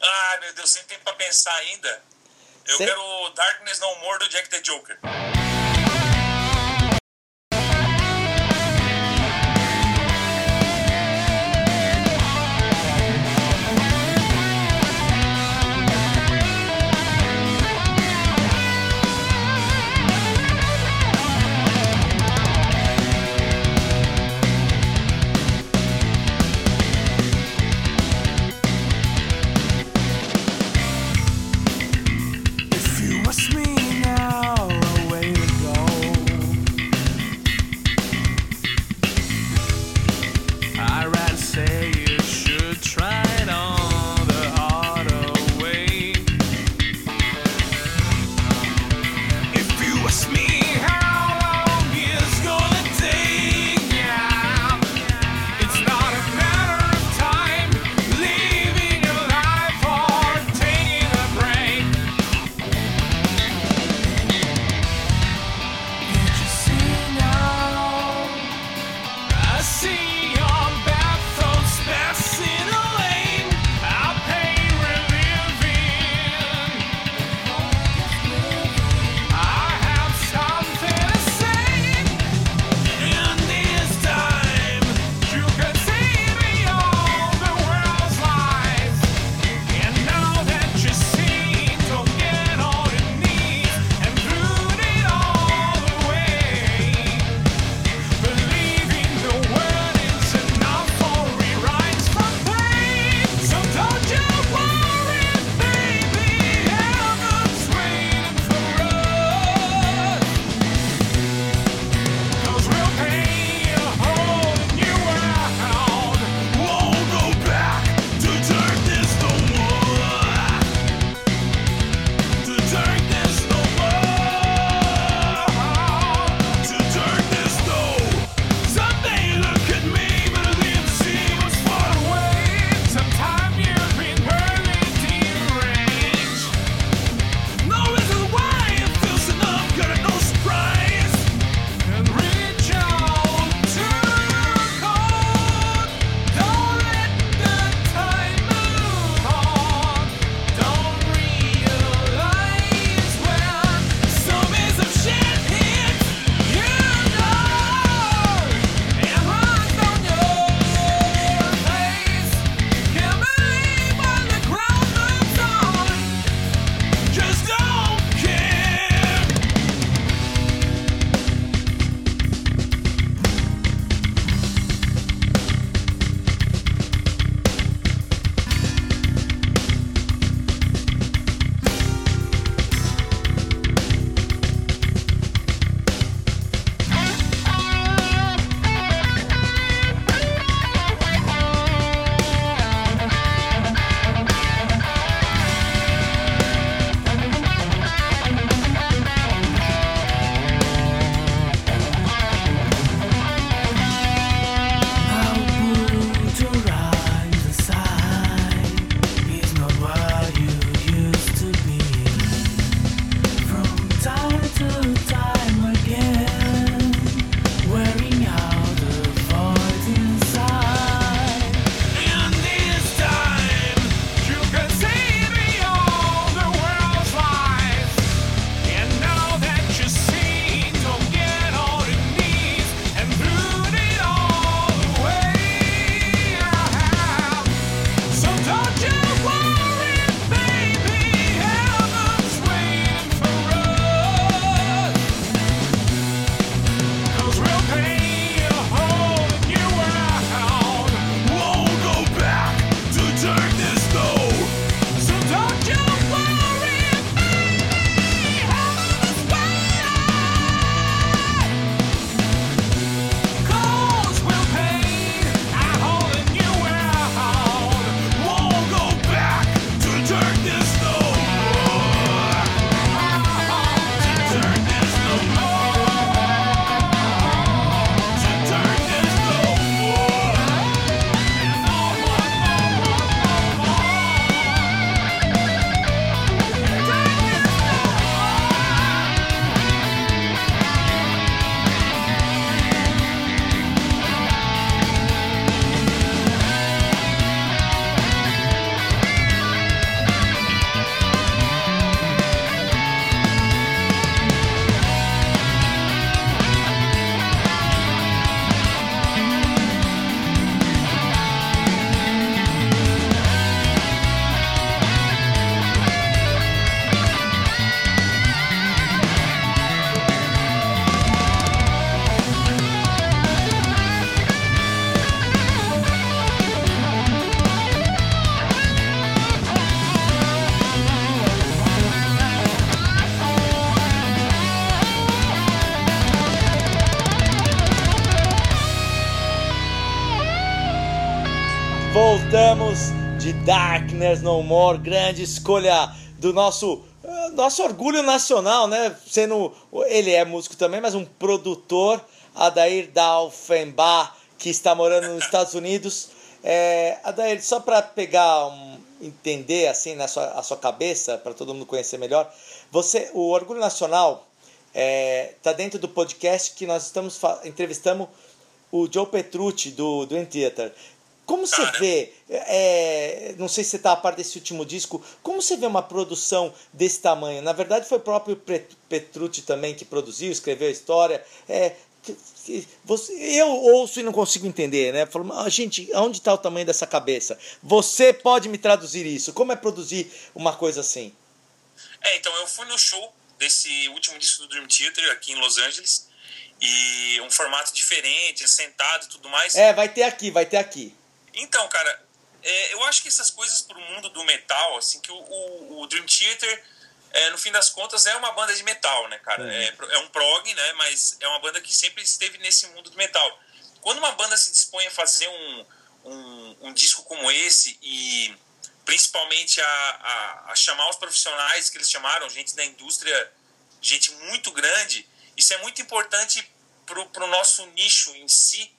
Ah, meu Deus, sem tempo pra pensar ainda. Eu Cê- quero Darkness No More do Jack the Joker. No More, grande escolha do nosso eh, nosso orgulho nacional, né? Sendo ele é músico também, mas um produtor, Adair Dalfenbach, que está morando nos Estados Unidos. É, Adair, só para pegar um, entender assim na sua, a sua cabeça, para todo mundo conhecer melhor, você, o orgulho nacional está dentro do podcast que nós estamos entrevistamos o Joe Petrucci do Dream Theater. Como você vê, é, não sei se você está a par desse último disco, como você vê uma produção desse tamanho? Na verdade foi o próprio Petrucci também que produziu, escreveu a história. É, que- que- você- eu ouço e não consigo entender, né? Falo, "Ah, gente, aonde está o tamanho dessa cabeça? Você pode me traduzir isso? Como é produzir uma coisa assim? É, então eu fui no show desse último disco do Dream Theater aqui em Los Angeles e um formato diferente, sentado e tudo mais. É, vai ter aqui, vai ter aqui. Então, cara, é, eu acho que essas coisas pro mundo do metal, assim, que o, o, o Dream Theater, é, no fim das contas, é uma banda de metal, né, cara? É, é um prog, né, mas é uma banda que sempre esteve nesse mundo do metal. Quando uma banda se dispõe a fazer um, um, um disco como esse e principalmente a, a, a chamar os profissionais que eles chamaram, gente da indústria, gente muito grande, isso é muito importante pro, pro nosso nicho em si,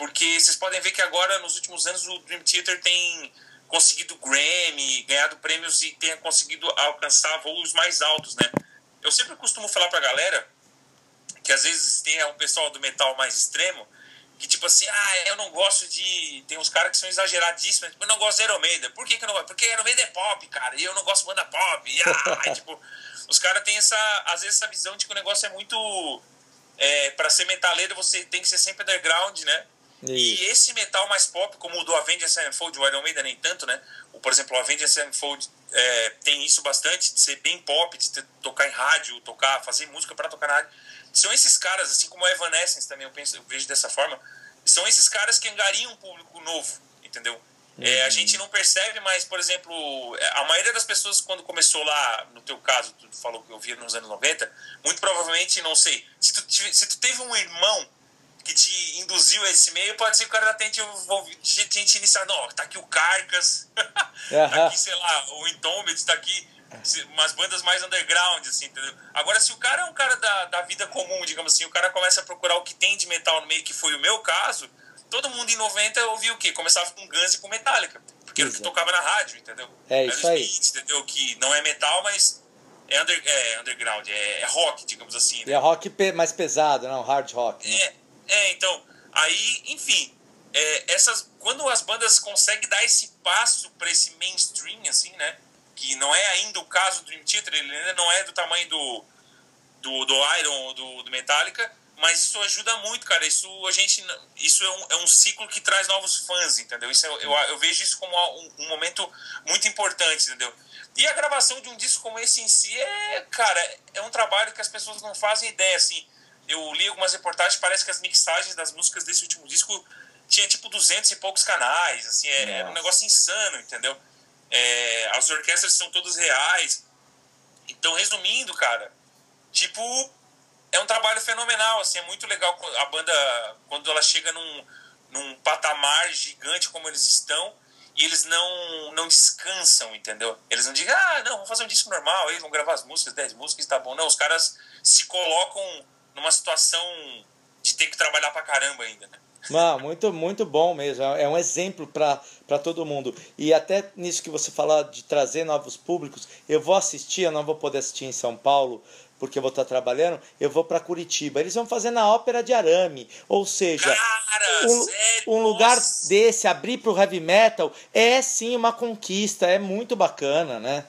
porque vocês podem ver que agora, nos últimos anos, o Dream Theater tem conseguido Grammy, ganhado prêmios e tem conseguido alcançar voos mais altos, né? Eu sempre costumo falar pra galera que às vezes tem um pessoal do metal mais extremo que tipo assim, ah, eu não gosto de... Tem uns caras que são exageradíssimos, tipo, eu não gosto de Iron Maiden. Por que, que eu não gosto? Porque Iron Maiden é pop, cara, e eu não gosto de banda pop. E, ah, tipo, os caras têm essa, às vezes, essa visão de que o negócio é muito... É, para ser metaleiro, você tem que ser sempre underground, né? E esse metal mais pop, como o do Avengers Sevenfold, o Iron Maiden nem tanto, né? O, por exemplo, o Avengers Sevenfold é, tem isso bastante, de ser bem pop, de ter- tocar em rádio, tocar, fazer música para tocar na rádio. São esses caras, assim como o Evanescence também, eu, penso, eu vejo dessa forma, são esses caras que angariam um público novo, entendeu? É, a gente não percebe, mas, por exemplo, a maioria das pessoas, quando começou lá, no teu caso, tu falou que eu via nos anos 90, muito provavelmente, não sei, se tu, se tu teve um irmão que te induziu a esse meio, pode ser que o cara já tenha te, envolvi- te, tenha te iniciado. Não, tá aqui o Carcas, tá aqui, sei lá, o Entombed, tá aqui umas bandas mais underground, assim, entendeu? Agora, se o cara é um cara da, da vida comum, digamos assim, o cara começa a procurar o que tem de metal no meio, que foi o meu caso, todo mundo em 90 ouvia o quê? Começava com Guns e com Metallica, porque era o que tocava na rádio, entendeu? É isso Era aí. os Smiths, entendeu? Que não é metal, mas é, under, é underground, é, é rock, digamos assim, né? É rock pe- mais pesado, não, hard rock. Né? É, é, então, aí, enfim, é, essas, quando as bandas conseguem dar esse passo para esse mainstream, assim, né? Que não é ainda o caso do Dream Theater, ele ainda não é do tamanho do, do, do Iron do, do Metallica, mas isso ajuda muito, cara. Isso a gente, isso é um, é um ciclo que traz novos fãs, entendeu? Isso é- eu, eu vejo isso como um, um momento muito importante, entendeu? E a gravação de um disco como esse em si é, cara, é um trabalho que as pessoas não fazem ideia, assim. Eu li algumas reportagens, parece que as mixagens das músicas desse último disco tinha tipo 200 e poucos canais, assim, é, era um negócio insano, entendeu? É, as orquestras são todas reais. Então, resumindo, cara, tipo, é um trabalho fenomenal, assim, é muito legal a banda, quando ela chega num, num patamar gigante como eles estão, e eles não, não descansam, entendeu? Eles não dizem, ah, não, vamos fazer um disco normal, eles vão gravar as músicas, 10 músicas, tá bom. Não, os caras se colocam numa situação de ter que trabalhar pra caramba ainda, né? Não, muito, muito bom mesmo. É um exemplo para todo mundo. E até nisso que você falou de trazer novos públicos, eu vou assistir, eu não vou poder assistir em São Paulo, porque eu vou estar trabalhando, eu vou para Curitiba. Eles vão fazer na Ópera de Arame. Ou seja, Cara, um, sério, um lugar nossa. desse, abrir para o heavy metal, é sim uma conquista, é muito bacana, né?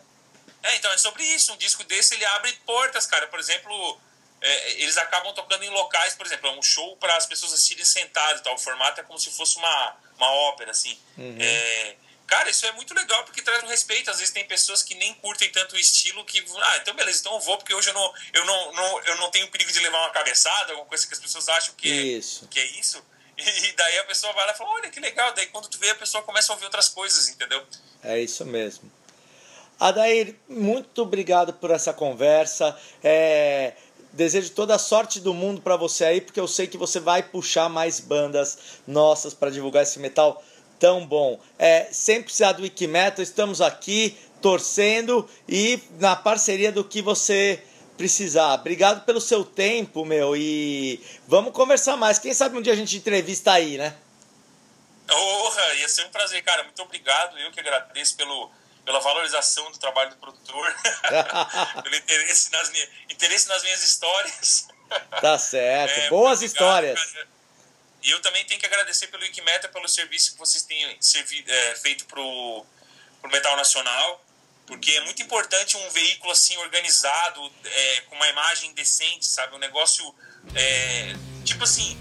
É, então é sobre isso. Um disco desse ele abre portas, cara. Por exemplo, é, eles acabam tocando em locais, por exemplo, é um show para as pessoas assistirem sentadas, tal. O formato é como se fosse uma, uma ópera, assim. É, cara, isso é muito legal porque traz um respeito. Às vezes tem pessoas que nem curtem tanto o estilo que, ah, então beleza, então eu vou porque hoje eu não, eu não, não, eu não tenho perigo de levar uma cabeçada, alguma coisa que as pessoas acham que, é- Isso. que é isso. E daí a pessoa vai lá e fala, olha que legal. Daí quando tu vê, a pessoa começa a ouvir outras coisas, entendeu? É isso mesmo. Adair, muito obrigado por essa conversa. É, desejo toda a sorte do mundo para você aí, porque eu sei que você vai puxar mais bandas nossas para divulgar esse metal tão bom. É, sem precisar do Wikimetal, estamos aqui torcendo e na parceria do que você precisar. Obrigado pelo seu tempo, meu, e vamos conversar mais. Quem sabe um dia a gente entrevista aí, né? Porra, ia ser um prazer, cara. Muito obrigado. Eu que agradeço pelo, pela valorização do trabalho do produtor, pelo interesse nas, minhas, interesse nas minhas histórias. Tá certo. É, Boas muito histórias. cara. E eu também tenho que agradecer pelo Wikimeta, pelo serviço que vocês têm servi- é, feito pro, pro Metal Nacional, porque é muito importante um veículo assim organizado, é, com uma imagem decente, sabe? Um negócio é, tipo assim.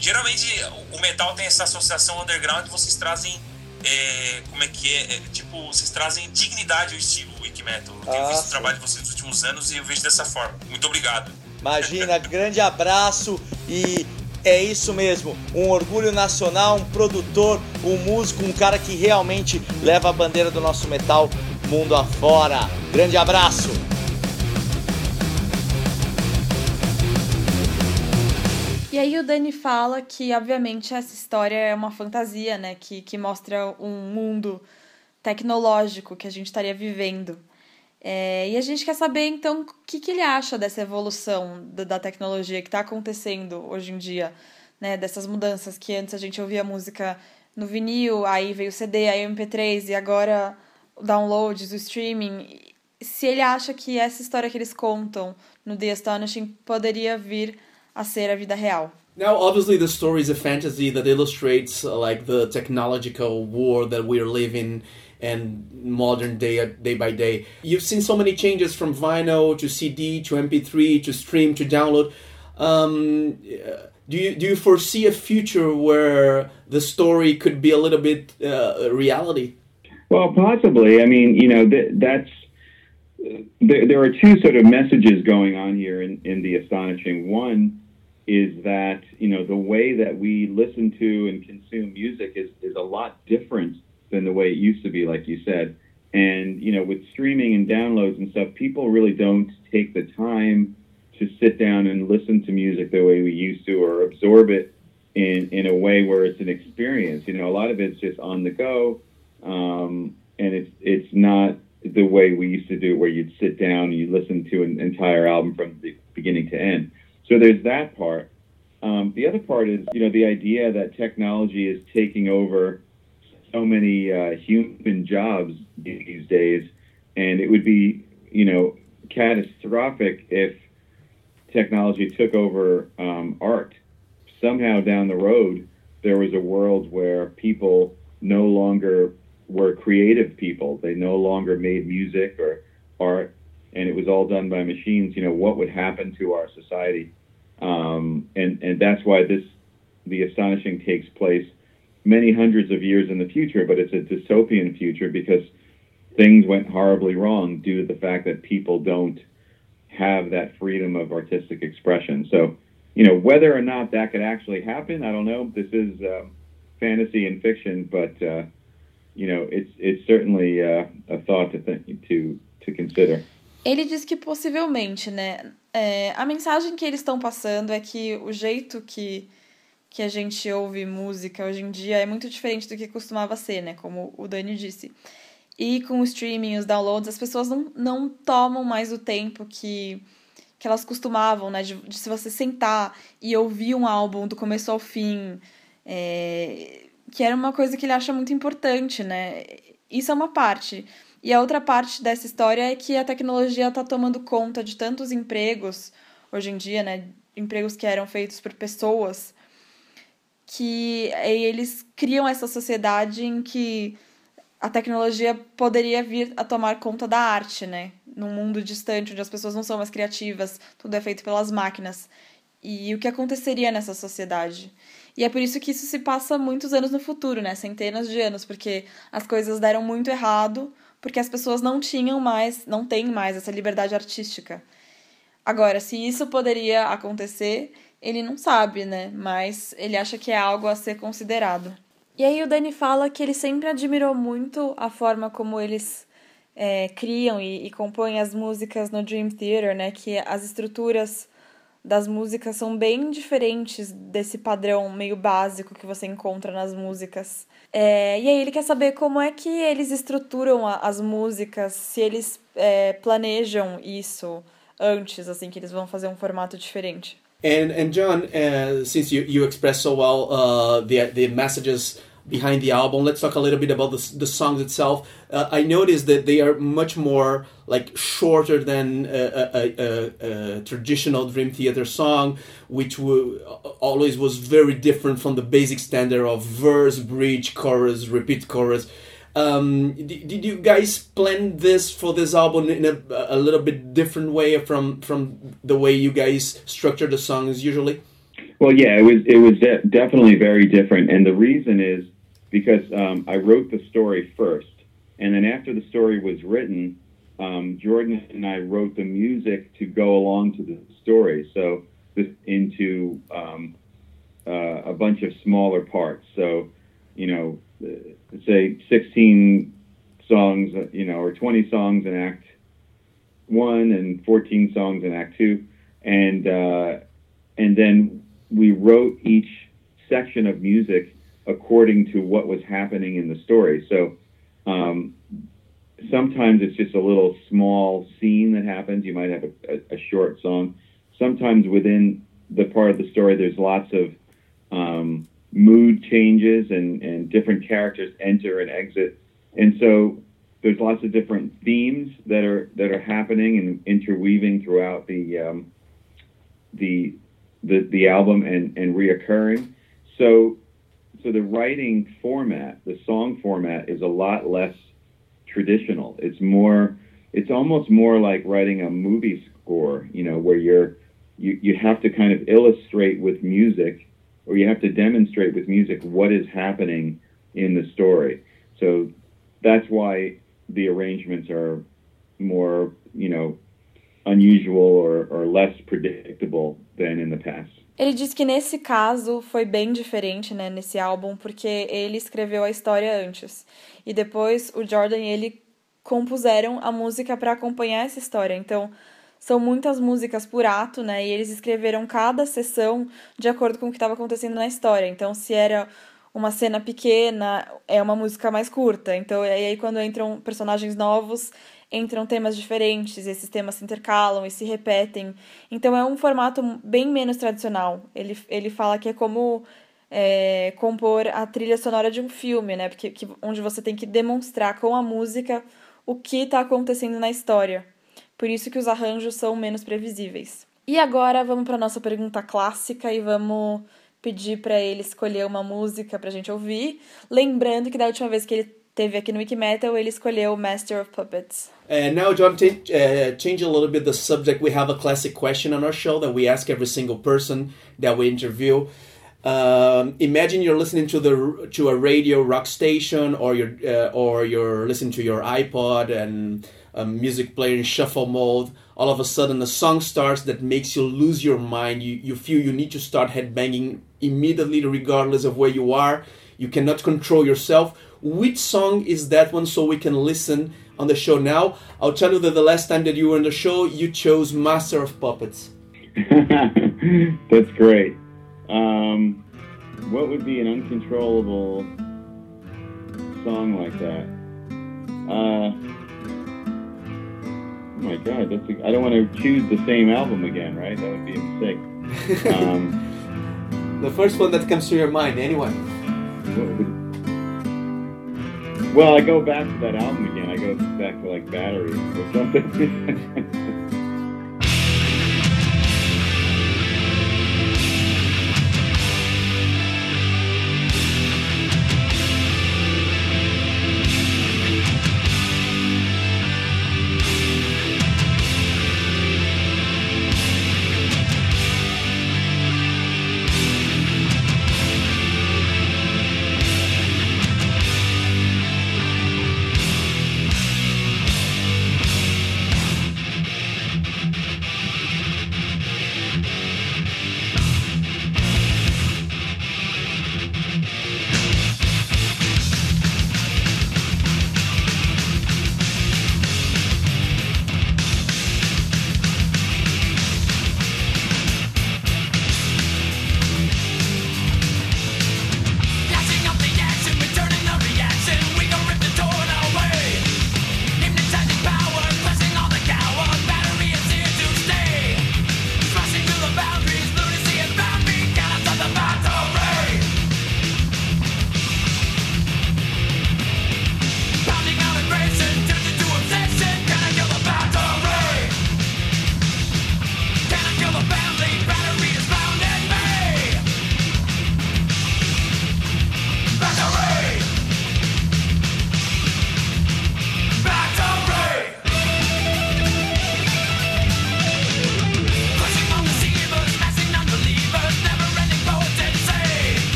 Geralmente o- o metal tem essa associação underground e vocês trazem é, como é que é? É, Tipo, vocês trazem dignidade ao estilo Wiki Metal. Eu tenho Ah, visto o sim. trabalho de vocês nos últimos anos e eu vejo dessa forma. Muito obrigado. Imagina, grande abraço e é isso mesmo, um orgulho nacional, um produtor, um músico, um cara que realmente leva a bandeira do nosso metal mundo afora. Grande abraço. E aí o Dani fala que, obviamente, essa história é uma fantasia, né? Que, que mostra um mundo tecnológico que a gente estaria vivendo. É, e a gente quer saber, então, o que, que ele acha dessa evolução da, da tecnologia que está acontecendo hoje em dia, né? Dessas mudanças que antes a gente ouvia música no vinil, aí veio o CD, aí o MP3 e agora o downloads, o streaming. Se ele acha que essa história que eles contam no The Astonishing poderia vir a ser a vida real. Now, obviously, the story is a fantasy that illustrates uh, like the technological war that we're living and modern day day by day. You've seen so many changes from vinyl to CD to MP3 to stream to download. Um, uh, do you do you foresee a future where the story could be a little bit uh, reality? Well, possibly. I mean, you know, th- that's there, there are two sort of messages going on here in, in the astonishing. One is that you know the way that we listen to and consume music is is a lot different than the way it used to be, like you said. And you know, with streaming and downloads and stuff, people really don't take the time to sit down and listen to music the way we used to, or absorb it in in a way where it's an experience. You know, a lot of it's just on the go, um, and it's it's not the way we used to do it, where you'd sit down and you listen to an entire album from the beginning to end. So there's that part. Um, the other part is, you know, the idea that technology is taking over so many uh, human jobs these days, and it would be, you know, catastrophic if technology took over um, art. Somehow down the road, there was a world where people no longer were creative people. They no longer made music or art, and it was all done by machines. You know, what would happen to our society? Um, and and that's why this the astonishing takes place many hundreds of years in the future, but it's a dystopian future because things went horribly wrong due to the fact that people don't have that freedom of artistic expression. So, you know, whether or not that could actually happen, I don't know. This is um, fantasy and fiction, but uh, you know, it's it's certainly uh, a thought to think to to consider. Ele diz que possivelmente, né? é, a mensagem que eles estão passando é que o jeito que, que a gente ouve música hoje em dia é muito diferente do que costumava ser, né? Como o Dani disse. E com o streaming, os downloads, as pessoas não, não tomam mais o tempo que, que elas costumavam, né? De, de se você sentar e ouvir um álbum do começo ao fim, é, que era uma coisa que ele acha muito importante, né? Isso é uma parte. E a outra parte dessa história é que a tecnologia está tomando conta de tantos empregos hoje em dia, né? Empregos que eram feitos por pessoas, que eles criam essa sociedade em que a tecnologia poderia vir a tomar conta da arte, né? Num mundo distante, onde as pessoas não são mais criativas, tudo é feito pelas máquinas. E o que aconteceria nessa sociedade? E é por isso que isso se passa muitos anos no futuro, né? Centenas de anos, porque as coisas deram muito errado, porque as pessoas não tinham mais, não têm mais essa liberdade artística. Agora, se isso poderia acontecer, ele não sabe, né? Mas ele acha que é algo a ser considerado. E aí o Dani fala que ele sempre admirou muito a forma como eles é, criam e, e compõem as músicas no Dream Theater, né? Que as estruturas das músicas são bem diferentes desse padrão meio básico que você encontra nas músicas. É, e aí ele quer saber como é que eles estruturam a, as músicas, se eles é, planejam isso antes, assim, que eles vão fazer um formato diferente. And and John, uh, since you you so well uh, the the messages behind the album, let's talk a little bit about the the songs itself. Uh, I noticed that they are much more like shorter than a, a, a, a traditional Dream Theater song, which w- always was very different from the basic standard of verse, bridge, chorus, repeat chorus. Um, did, did you guys plan this for this album in a, a little bit different way from from the way you guys structure the songs usually? Well, yeah, it was it was de- definitely very different, and the reason is because um, I wrote the story first, and then after the story was written, um, Jordan and I wrote the music to go along to the story. So this into um, uh, a bunch of smaller parts. So you know, uh, say 16 songs, uh, you know, or 20 songs in Act One and 14 songs in Act Two, and uh, and then we wrote each section of music according to what was happening in the story. So um, sometimes it's just a little small scene that happens. You might have a, a, a short song. Sometimes within the part of the story, there's lots of um, mood changes and, and different characters enter and exit. And so there's lots of different themes that are that are happening and interweaving throughout the um, the, the the album and and reoccurring. So so the writing format, the song format, is a lot less traditional. It's more it's almost more like writing a movie score, you know, where you're you, you have to kind of illustrate with music or you have to demonstrate with music what is happening in the story. So that's why the arrangements are more, you know, unusual or, or less predictable than in the past. Ele diz que nesse caso foi bem diferente, né, nesse álbum, porque ele escreveu a história antes. E depois o Jordan e ele compuseram a música para acompanhar essa história. Então, são muitas músicas por ato, né? E eles escreveram cada sessão de acordo com o que estava acontecendo na história. Então, se era uma cena pequena, é uma música mais curta. Então, aí quando entram personagens novos, entram temas diferentes, esses temas se intercalam e se repetem. Então é um formato bem menos tradicional. Ele, ele fala que é como é, compor a trilha sonora de um filme, né? Porque, que, onde você tem que demonstrar com a música o que está acontecendo na história. Por isso que os arranjos são menos previsíveis. E agora vamos para nossa pergunta clássica e vamos pedir para ele escolher uma música pra gente ouvir. Lembrando que da última vez que ele teve aqui no Wikimetal, ele escolheu Master of Puppets. And now, John, uh, change a little bit the subject, we have a classic question on our show that we ask every single person that we interview. Um, imagine you're listening to the to a radio rock station, or you're uh, or you're listening to your iPod and a music player in shuffle mode. All of a sudden, a song starts that makes you lose your mind. You you feel you need to start headbanging immediately, regardless of where you are. You cannot control yourself. Which song is that one? So we can listen on the show now. I'll tell you that the last time that you were on the show, you chose Master of Puppets. That's great. Um, what would be an uncontrollable song like that? Uh, oh my God, that's a, I don't want to choose the same album again, right? That would be a mistake. Um, The first one that comes to your mind, anyone? Well, I go back to that album again. I go back to like batteries or something.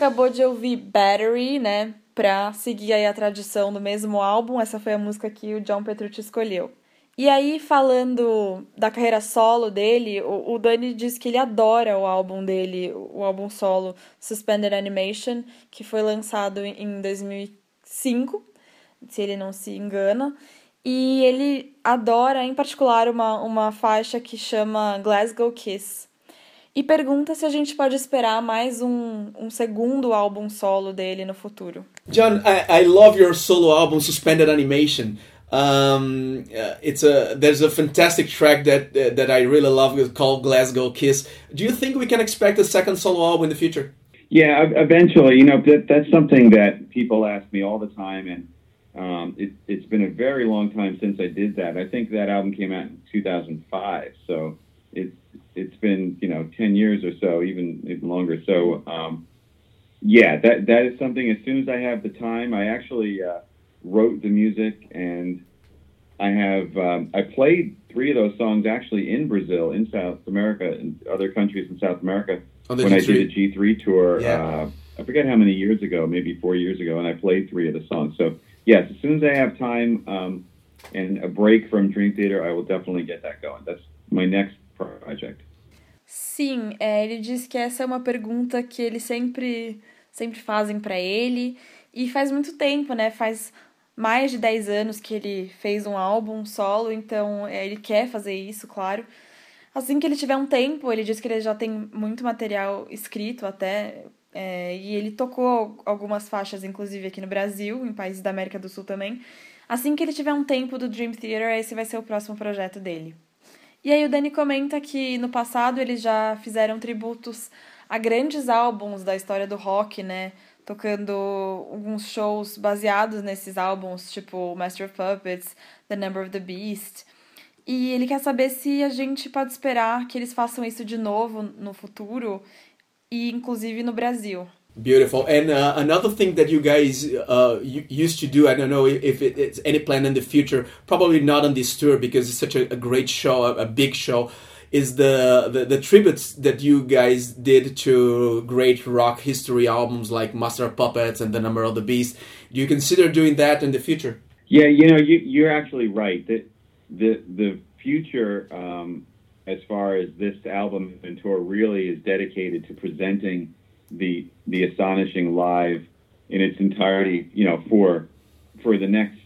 Acabou de ouvir Battery, né? Pra seguir aí a tradição do mesmo álbum. Essa foi a música que o John Petrucci escolheu. E aí, falando da carreira solo dele, o, Dani diz que ele adora o álbum dele, o álbum solo Suspended Animation, que foi lançado em 2005, se ele não se engana. E ele adora, em particular, uma, uma faixa que chama Glasgow Kiss. E pergunta se a gente pode esperar mais um, um segundo álbum solo dele no futuro. John, I, I love your solo album, Suspended Animation. Um, uh, it's a there's a fantastic track that uh, that I really love called Glasgow Kiss. Do you think we can expect a second solo album in the future? Yeah, eventually. You know, that, that's something that people ask me all the time, and um, it, it's been a very long time since I did that. I think that album came out in 2005, so it's it's been you know 10 years or so, even even longer. So um, yeah, that that is something. As soon as I have the time, I actually uh, wrote the music and. I have um, I played three of those songs actually in Brazil, in South America, and other countries in South America the when I G3. did a G3 tour. Yeah. Uh, I forget how many years ago, maybe four years ago, and I played three of the songs. So yes, as soon as I have time um, and a break from Dream Theater, I will definitely get that going. That's my next project. Sim, é, ele diz que essa é uma pergunta que eles sempre, sempre fazem pra ele. E faz muito tempo, né? Faz mais de 10 anos que ele fez um álbum solo, então é, ele quer fazer isso, claro. Assim que ele tiver um tempo, ele diz que ele já tem muito material escrito até. é, e ele tocou algumas faixas, inclusive aqui no Brasil, em países da América do Sul também. Assim que ele tiver um tempo do Dream Theater, esse vai ser o próximo projeto dele. E aí o Dani comenta que no passado eles já fizeram tributos a grandes álbuns da história do rock, né? Tocando alguns shows baseados nesses álbuns, tipo Master of Puppets, The Number of the Beast. E ele quer saber se a gente pode esperar que eles façam isso de novo no futuro e inclusive no Brasil. Beautiful. And uh, another thing that you guys uh, used to do, I don't know if it, it's any plan in the future, probably not on this tour because it's such a, a great show, a, a big show, is the, the, the tributes that you guys did to great rock history albums like Master of Puppets and The Number of the Beast. Do you consider doing that in the future? Yeah, you know, you, you're actually right. That the the future, um, as far as this album and tour, really is dedicated to presenting the the astonishing live in its entirety. You know, for for the next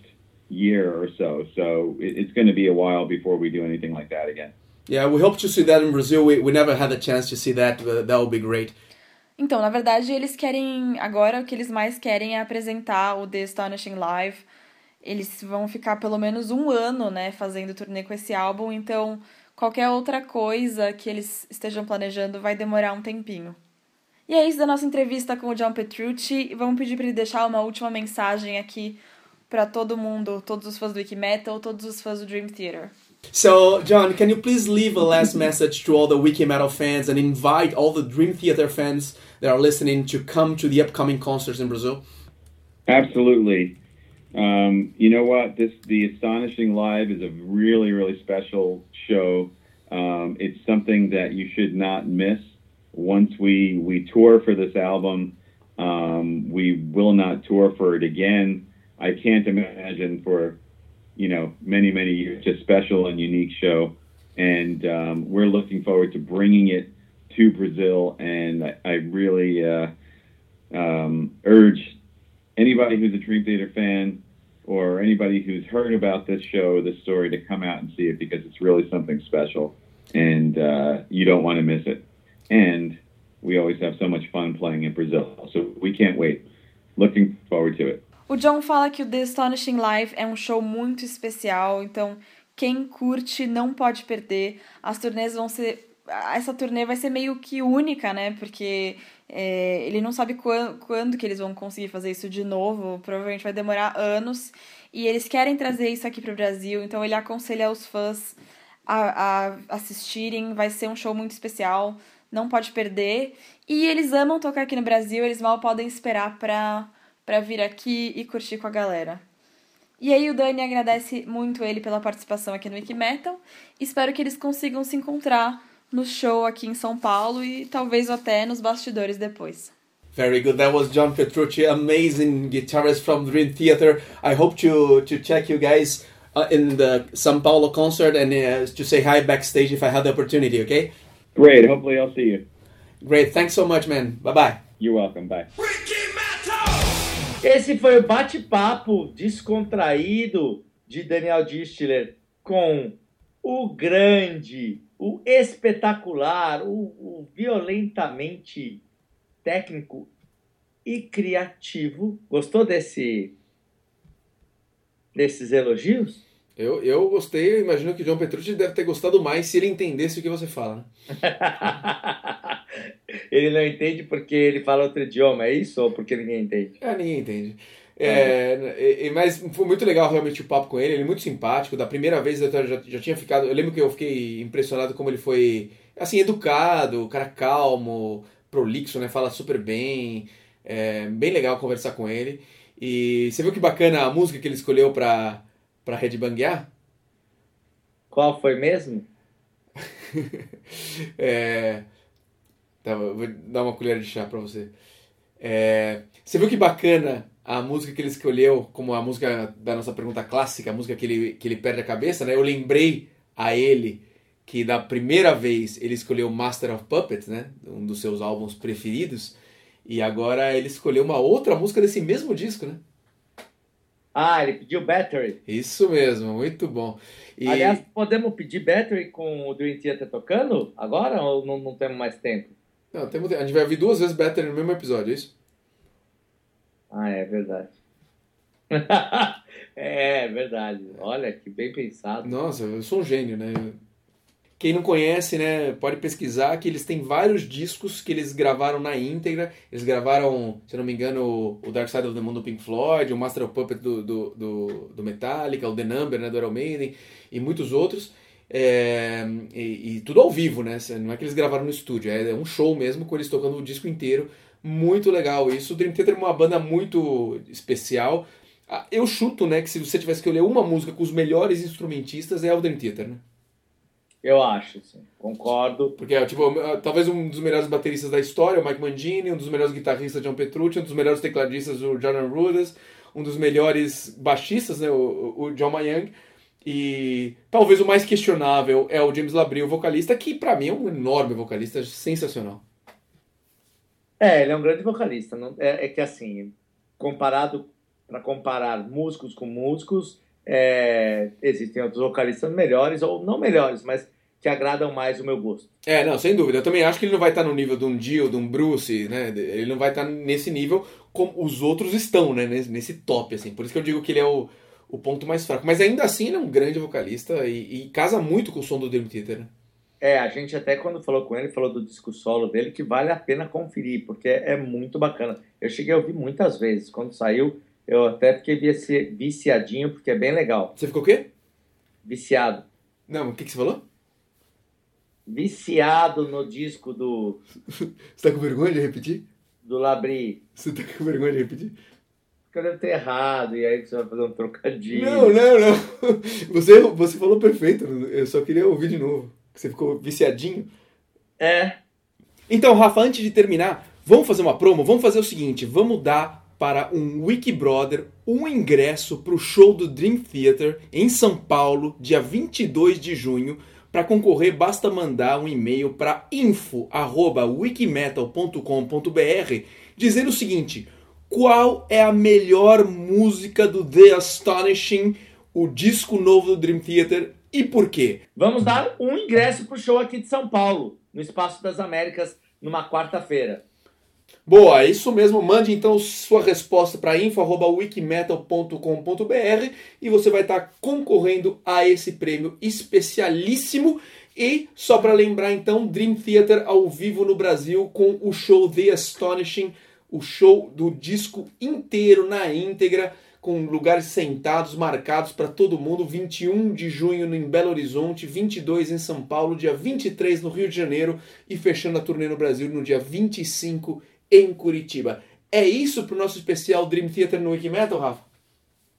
year or so. So it, it's going to be a while before we do anything like that again. Yeah, we hope to see that in Brazil. We, we never had a chance to see that. But that would be great. Então, na verdade, eles querem. Agora o que eles mais querem é apresentar o The Astonishing Live. Eles vão ficar pelo menos um ano, né, fazendo turnê com esse álbum, então qualquer outra coisa que eles estejam planejando vai demorar um tempinho. E é isso da nossa entrevista com o John Petrucci. E Vamos pedir para ele deixar uma última mensagem aqui para todo mundo, todos os fãs do Wiki Metal, todos os fãs do Dream Theater. So, John, can you please leave a last message to all the Wiki Metal fans and invite all the Dream Theater fans that are listening to come to the upcoming concerts in Brazil? Absolutely. Um, you know what? This the astonishing live is a really really special show. Um, it's something that you should not miss. Once we we tour for this album, um, we will not tour for it again. I can't imagine for you know many many years a special and unique show, and um, we're looking forward to bringing it to Brazil. And I, I really uh, um, urge anybody who's a Dream Theater fan or anybody who's heard about this show, this story, to come out and see it because it's really something special, and uh, you don't want to miss it. And we always have so much fun playing in Brazil, so we can't wait. Looking forward to it. O John fala que o The Astonishing Live é um show muito especial, então quem curte não pode perder. As turnês vão ser. Essa turnê vai ser meio que única, né? Porque é, ele não sabe quando, quando que eles vão conseguir fazer isso de novo. Provavelmente vai demorar anos. E eles querem trazer isso aqui pro Brasil, então ele aconselha os fãs a, a assistirem. Vai ser um show muito especial, não pode perder. E eles amam tocar aqui no Brasil, eles mal podem esperar pra, pra vir aqui e curtir com a galera. E aí o Dani agradece muito ele pela participação aqui no Wikimetal. Espero que eles consigam se encontrar no show aqui em São Paulo e talvez até nos bastidores depois. Very good. That was John Petrucci, amazing guitarist from Dream Theater. I hope to to check you guys uh, in the São Paulo concert and uh, to say hi backstage if I have the opportunity. Okay. Great. Hopefully, I'll see you. Great. Thanks so much, man. Bye bye. You're welcome. Bye. Esse foi o bate-papo descontraído de Daniel Distler com o grande, o espetacular, o, o violentamente técnico e criativo. Gostou desse desses elogios? Eu, eu gostei, eu imagino que o John Petrucci deve ter gostado mais se ele entendesse o que você fala. Né? ele não entende porque ele fala outro idioma, é isso? Ou porque ninguém entende? É, ninguém entende. É, e- mas foi muito legal realmente o papo com ele, ele é muito simpático. Da primeira vez eu já, já tinha ficado. Eu lembro que eu fiquei impressionado como ele foi assim, educado, cara calmo, prolixo, né? Fala super bem. É bem legal conversar com ele. E você viu que bacana a música que ele escolheu pra, pra headbanguear? Qual foi mesmo? É, tá, vou dar uma colher de chá pra você. É, você viu que bacana a música que ele escolheu como a música da nossa pergunta clássica, a música que ele, que ele perde a cabeça, né? Eu lembrei a ele que da primeira vez ele escolheu Master of Puppets, né? Um dos seus álbuns preferidos. E agora ele escolheu uma outra música desse mesmo disco, né? Ah, ele pediu Battery. Isso mesmo, muito bom. E- Aliás, podemos pedir Battery com o Dream Theater tocando agora ou não, não temos mais tempo? Não, temos, a gente vai ouvir duas vezes Better no mesmo episódio, é isso? Ah, é verdade. é verdade. Olha, que bem pensado. Nossa, eu sou um gênio, né? Quem não conhece, né, pode pesquisar que eles têm vários discos que eles gravaram na íntegra. Eles gravaram, se não me engano, o Dark Side of the Moon do Pink Floyd, o Master of Puppet do, do, do, do Metallica, o The Number, né, do Iron Maiden, e muitos outros. É, e, e tudo ao vivo, né? Não é que eles gravaram no estúdio, é um show mesmo com eles tocando o disco inteiro. Muito legal isso. O Dream Theater é uma banda muito especial. Ah, Eu chuto, né, que se você tivesse que escolher uma música com os melhores instrumentistas é o Dream Theater, né? Eu acho, sim. Concordo. Porque é, tipo, talvez um dos melhores bateristas da história, o Mike Mangini, um dos melhores guitarristas, John Petrucci, um dos melhores tecladistas, o Jordan Rudess, um dos melhores baixistas, né, o, o John Mayang, e talvez o mais questionável é o James Labrie, o vocalista, que pra mim é um enorme vocalista, sensacional. É, ele é um grande vocalista. Não, é, é que assim, comparado para comparar músicos com músicos, é, existem outros vocalistas melhores ou não melhores, mas que agradam mais o meu gosto. É, não, sem dúvida. Eu também acho que ele não vai estar no nível de um Dio, de um Bruce, né? Ele não vai estar nesse nível como os outros estão, né? Nesse, top, assim. Por isso que eu digo que ele é o, o ponto mais fraco. Mas ainda assim ele é um grande vocalista e, e casa muito com o som do Dream Theater, né? É, a gente até quando falou com ele, falou do disco solo dele, que vale a pena conferir, porque é muito bacana. Eu cheguei a ouvir muitas vezes. Quando saiu, eu até fiquei vici- viciadinho, porque é bem legal. Você ficou o quê? Viciado. Não, o que, que você falou? Viciado no disco do, Você tá com vergonha de repetir? do Labri. Você tá com vergonha de repetir? Porque eu devo ter errado, e aí você vai fazer um trocadilho. Não, não, não. Você, você falou perfeito. Eu só queria ouvir de novo. Você ficou viciadinho. É, Então, Rafa, antes de terminar, vamos fazer uma promo? Vamos fazer o seguinte: vamos dar para um Wikibrother um ingresso para o show do Dream Theater em São Paulo, dia 22 de junho. Para concorrer, basta mandar um e-mail para info@wikimetal.com.br dizendo o seguinte: qual é a melhor música do The Astonishing, o disco novo do Dream Theater e por quê? Vamos dar um ingresso pro show aqui de São Paulo, no Espaço das Américas, numa quarta-feira. Boa, é isso mesmo. Mande então sua resposta para info@wikimetal.com.br e você vai estar concorrendo a esse prêmio especialíssimo. E só para lembrar então, Dream Theater ao vivo no Brasil com o show The Astonishing, o show do disco inteiro na íntegra, com lugares sentados marcados para todo mundo. 21 de junho em Belo Horizonte, 22 em São Paulo, dia 23 no Rio de Janeiro e fechando a turnê no Brasil no dia 25 em Curitiba. É isso pro nosso especial Dream Theater no Wikimetal, Rafa?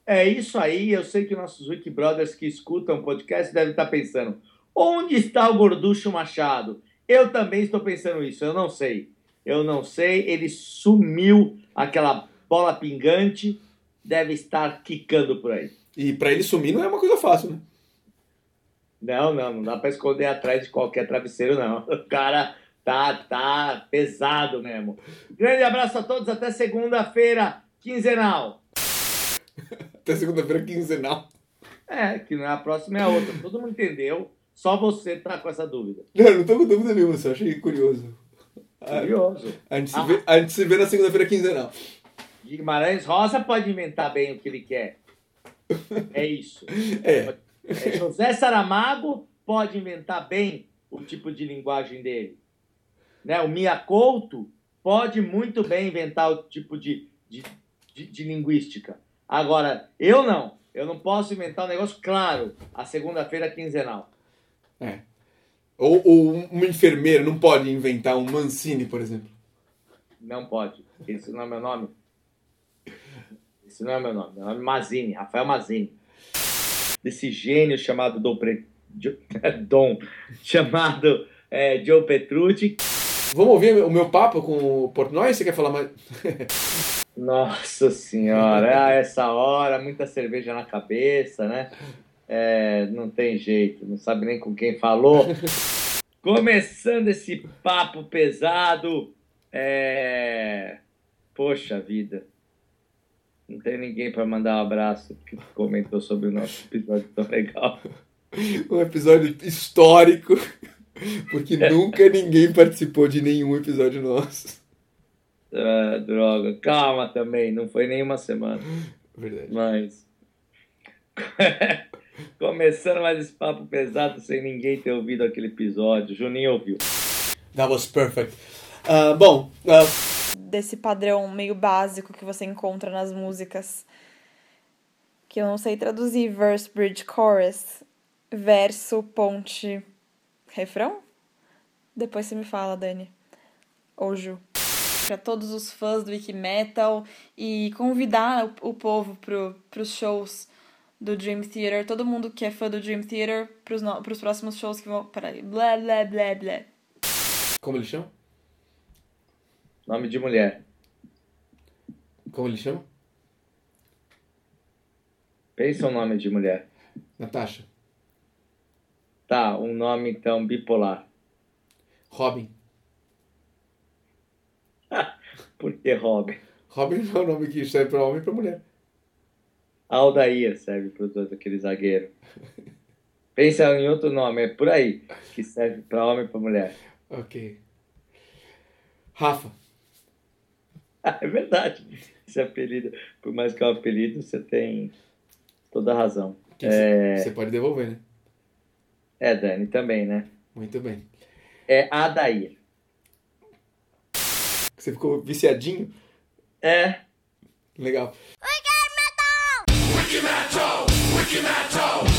É isso aí, eu sei que nossos Wiki Brothers que escutam o podcast devem estar pensando: onde está o Gorducho Machado? Eu também estou pensando isso, eu não sei. eu não sei. Ele sumiu, aquela bola pingante deve estar quicando por aí. E pra ele sumir não é uma coisa fácil, né? Não, não, não dá pra esconder atrás de qualquer travesseiro, não. O cara tá, tá pesado mesmo. Grande abraço a todos, até segunda-feira, quinzenal. Até segunda-feira quinzenal. É, que não é a próxima, é a outra. Todo mundo entendeu, só você tá com essa dúvida. Não, não tô com dúvida nenhuma, só achei curioso. Curioso. A gente, se Ah. vê, a gente se vê na segunda-feira quinzenal. Guimarães Rosa pode inventar bem o que ele quer. É isso. É. É, José Saramago pode inventar bem o tipo de linguagem dele. Né? O Mia Couto pode muito bem inventar o tipo de, de, de, de linguística. Agora, eu não. Eu não posso inventar um negócio claro. A segunda-feira quinzenal. É. Ou, ou uma enfermeira não pode inventar um Mancini, por exemplo. Não pode. Esse não é meu nome. Esse não é meu nome. Meu nome é Mazini, Rafael Mazini. Desse gênio chamado Dom, Pre... Dom chamado é, Joe Petrucci. Vamos ouvir o meu papo com o Portnoy? Você quer falar mais? Nossa senhora, a essa hora, muita cerveja na cabeça, né? É, não tem jeito, não sabe nem com quem falou. Começando esse papo pesado, é... poxa vida, não tem ninguém para mandar um abraço que comentou sobre o nosso episódio tão legal. Um episódio histórico, porque nunca ninguém participou de nenhum episódio nosso. Ah, droga, calma também, não foi nenhuma semana. Verdade. Mas. Começando mais esse papo pesado sem ninguém ter ouvido aquele episódio. Juninho ouviu. That was perfect. Uh, bom, uh, Desse padrão meio básico que você encontra nas músicas. Que eu não sei traduzir. Verse, bridge, chorus. Verso, ponte, refrão? Depois você me fala, Dani. Ou Ju. Pra todos os fãs do Wiki Metal e convidar o, o povo pro, pros shows do Dream Theater. Todo mundo que é fã do Dream Theater pros, no, pros próximos shows que vão. Peraí. Blá, blá, blá, blá. Como ele chama? Nome de mulher. Como ele chama? Pensa um nome de mulher. Natasha. Tá, um nome então bipolar. Robin. Por que Robin? Robin não é o nome que serve pra homem e pra mulher. Aldair serve para os dois, aquele zagueiro. Pensa em outro nome, é por aí, que serve para homem e para mulher. Ok. Rafa. É verdade. Esse apelido, por mais que é um apelido, você tem toda a razão. É, Você pode devolver, né? É Dani também, né? Muito bem. É Adair. Você ficou viciadinho? É. Legal. Wiki Metal, Wiki Metal. Wiki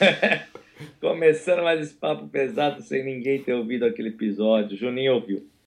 Começando mais esse papo pesado sem ninguém ter ouvido aquele episódio. Juninho ouviu.